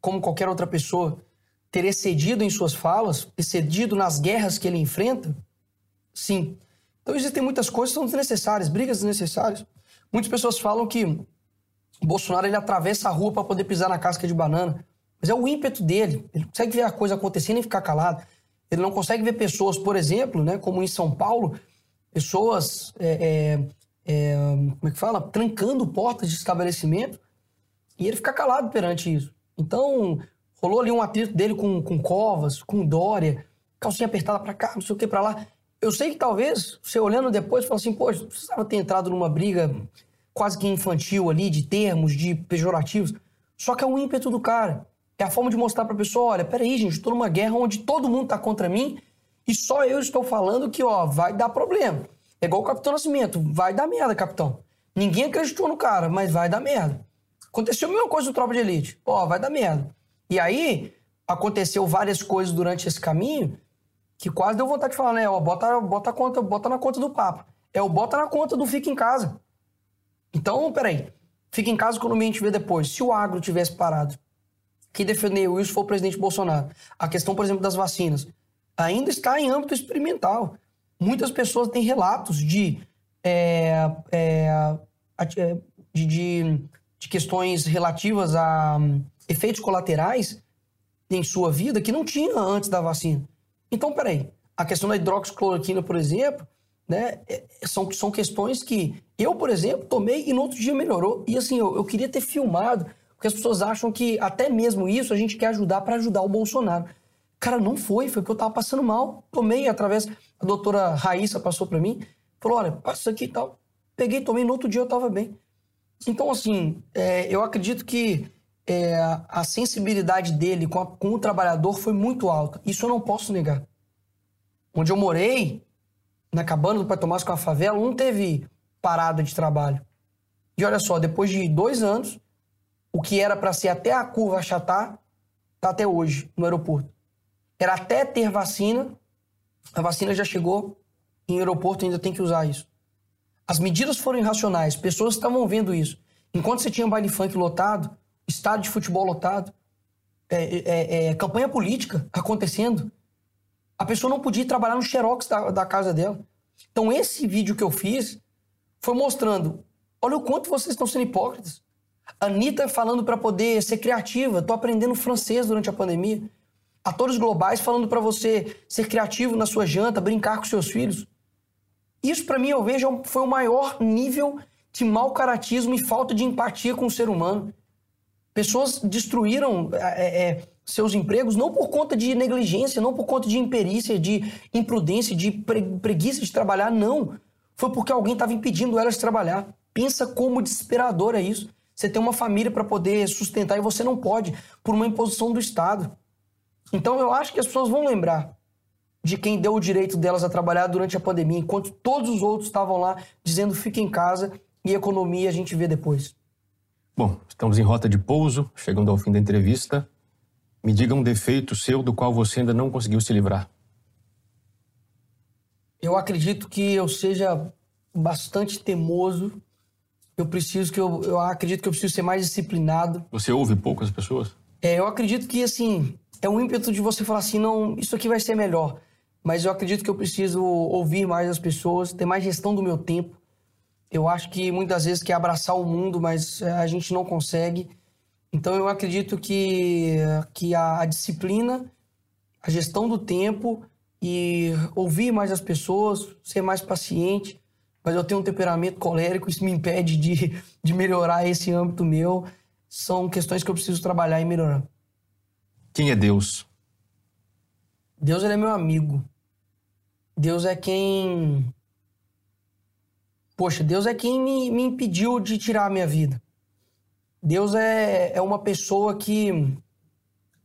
[SPEAKER 1] como qualquer outra pessoa, ter excedido em suas falas, excedido nas guerras que ele enfrenta? Sim. Então existem muitas coisas que são desnecessárias, brigas desnecessárias. Muitas pessoas falam que Bolsonaro ele atravessa a rua para poder pisar na casca de banana. Mas é o ímpeto dele. Ele consegue ver a coisa acontecendo e ficar calado. Ele não consegue ver pessoas, por exemplo, né, como em São Paulo, pessoas, é, é, é, como é que fala? Trancando portas de estabelecimento e ele fica calado perante isso. Então, rolou ali um atrito dele com, com Covas, com Dória, calcinha apertada para cá, não sei o que para lá. Eu sei que talvez, você olhando depois, fala assim, poxa, precisava ter entrado numa briga quase que infantil ali, de termos, de pejorativos. Só que é o ímpeto do cara. É a forma de mostrar pra pessoa, olha, peraí, gente, estou numa guerra onde todo mundo tá contra mim e só eu estou falando que, ó, vai dar problema. É igual o Capitão Nascimento, vai dar merda, capitão. Ninguém acreditou no cara, mas vai dar merda. Aconteceu a mesma coisa no Tropa de Elite. Ó, vai dar merda. E aí, aconteceu várias coisas durante esse caminho que quase deu vontade de falar, né? Ó, bota, bota, conta, bota na conta do papo. É o bota na conta do fica em casa. Então, peraí. Fica em casa quando a gente vê depois. Se o agro tivesse parado, quem defendeu isso foi o presidente Bolsonaro. A questão, por exemplo, das vacinas ainda está em âmbito experimental. Muitas pessoas têm relatos de, é, é, é de, de, de, questões relativas a um, efeitos colaterais em sua vida que não tinha antes da vacina. Então, peraí. A questão da hidroxicloroquina, por exemplo, né, é, são, são questões que eu, por exemplo, tomei e no outro dia melhorou. E assim, eu, eu queria ter filmado, porque as pessoas acham que até mesmo isso a gente quer ajudar para ajudar o Bolsonaro. Cara, não foi, foi porque eu tava passando mal. Tomei através, a doutora Raíssa passou para mim, falou: olha, passa aqui e tal. Peguei, tomei, no outro dia eu tava bem. Então, assim, é, eu acredito que é, a sensibilidade dele com, a, com o trabalhador foi muito alta. Isso eu não posso negar. Onde eu morei, na cabana do Pai Tomás com a favela, não teve parada de trabalho. E olha só, depois de dois anos, o que era para ser até a curva achatar, tá até hoje no aeroporto. Era até ter vacina, a vacina já chegou, em aeroporto ainda tem que usar isso. As medidas foram irracionais, pessoas estavam vendo isso. Enquanto você tinha baile funk lotado, estádio de futebol lotado, é, é, é, campanha política acontecendo, a pessoa não podia ir trabalhar no xerox da, da casa dela. Então, esse vídeo que eu fiz foi mostrando: olha o quanto vocês estão sendo hipócritas. Anitta falando para poder ser criativa, tô aprendendo francês durante a pandemia. Atores globais falando para você ser criativo na sua janta, brincar com seus filhos. Isso, para mim, eu vejo, foi o maior nível de mau caratismo e falta de empatia com o ser humano. Pessoas destruíram é, é, seus empregos não por conta de negligência, não por conta de imperícia, de imprudência, de preguiça de trabalhar, não. Foi porque alguém estava impedindo elas de trabalhar. Pensa como desesperador é isso. Você tem uma família para poder sustentar e você não pode, por uma imposição do Estado. Então eu acho que as pessoas vão lembrar de quem deu o direito delas a trabalhar durante a pandemia, enquanto todos os outros estavam lá dizendo fica em casa e economia a gente vê depois.
[SPEAKER 2] Bom, estamos em rota de pouso, chegando ao fim da entrevista. Me diga um defeito seu do qual você ainda não conseguiu se livrar.
[SPEAKER 1] Eu acredito que eu seja bastante teimoso. Eu preciso que eu, eu acredito que eu preciso ser mais disciplinado.
[SPEAKER 2] Você ouve poucas pessoas?
[SPEAKER 1] É, eu acredito que assim é um ímpeto de você falar assim, não, isso aqui vai ser melhor. Mas eu acredito que eu preciso ouvir mais as pessoas, ter mais gestão do meu tempo. Eu acho que muitas vezes quer abraçar o mundo, mas é, a gente não consegue. Então eu acredito que, que a, a disciplina, a gestão do tempo e ouvir mais as pessoas, ser mais paciente. Mas eu tenho um temperamento colérico, isso me impede de, de melhorar esse âmbito meu. São questões que eu preciso trabalhar e melhorar.
[SPEAKER 2] Quem é Deus?
[SPEAKER 1] Deus ele é meu amigo. Deus é quem Poxa, Deus é quem me, me impediu de tirar a minha vida. Deus é, é uma pessoa que,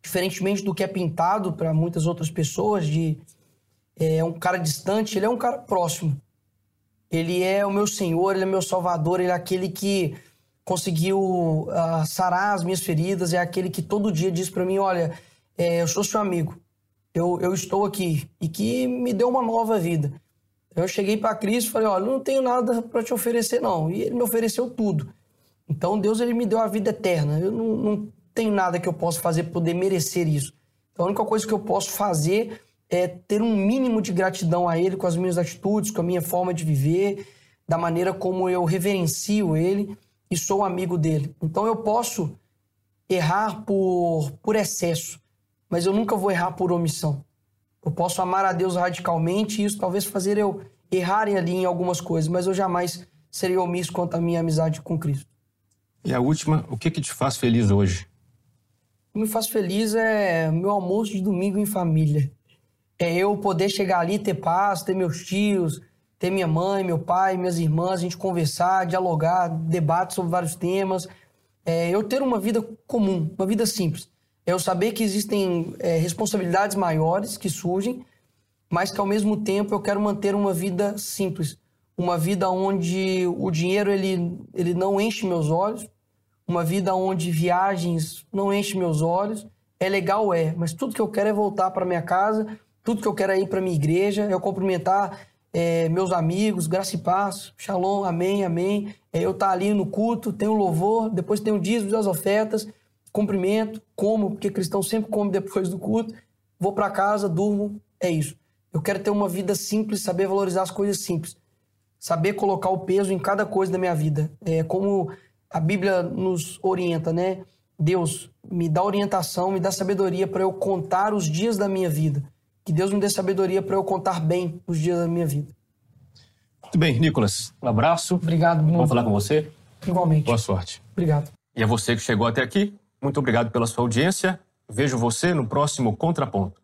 [SPEAKER 1] diferentemente do que é pintado para muitas outras pessoas, de é um cara distante, ele é um cara próximo. Ele é o meu Senhor, ele é meu Salvador, ele é aquele que conseguiu uh, sarar as minhas feridas, é aquele que todo dia diz para mim: Olha, é, eu sou seu amigo, eu, eu estou aqui, e que me deu uma nova vida. Eu cheguei para Cristo e falei: Olha, não tenho nada para te oferecer, não. E ele me ofereceu tudo. Então Deus ele me deu a vida eterna. Eu não, não tenho nada que eu possa fazer para poder merecer isso. Então a única coisa que eu posso fazer é ter um mínimo de gratidão a Ele com as minhas atitudes, com a minha forma de viver, da maneira como eu reverencio Ele e sou amigo dele. Então eu posso errar por, por excesso, mas eu nunca vou errar por omissão. Eu posso amar a Deus radicalmente e isso talvez fazer eu errarem ali em algumas coisas, mas eu jamais serei omisso quanto à minha amizade com Cristo.
[SPEAKER 2] E a última, o que, que te faz feliz hoje?
[SPEAKER 1] O que me faz feliz é meu almoço de domingo em família. É eu poder chegar ali, ter paz, ter meus tios, ter minha mãe, meu pai, minhas irmãs, a gente conversar, dialogar, debater sobre vários temas. É eu ter uma vida comum, uma vida simples é eu saber que existem é, responsabilidades maiores que surgem, mas que ao mesmo tempo eu quero manter uma vida simples, uma vida onde o dinheiro ele, ele não enche meus olhos, uma vida onde viagens não enchem meus olhos. É legal, é, mas tudo que eu quero é voltar para minha casa, tudo que eu quero é ir para minha igreja, eu cumprimentar é, meus amigos, graça e paz, shalom, amém, amém. É eu estar tá ali no culto, tem o louvor, depois tem o dízimo das ofertas, cumprimento, como, porque cristão sempre come depois do culto, vou para casa, durmo, é isso. Eu quero ter uma vida simples, saber valorizar as coisas simples, saber colocar o peso em cada coisa da minha vida. É como a Bíblia nos orienta, né? Deus me dá orientação, me dá sabedoria para eu contar os dias da minha vida. Que Deus me dê sabedoria para eu contar bem os dias da minha vida.
[SPEAKER 2] Muito bem, Nicolas. Um abraço.
[SPEAKER 1] Obrigado.
[SPEAKER 2] Vamos falar com você.
[SPEAKER 1] Igualmente.
[SPEAKER 2] Boa sorte.
[SPEAKER 1] Obrigado.
[SPEAKER 2] E a você que chegou até aqui, muito obrigado pela sua audiência. Vejo você no próximo Contraponto.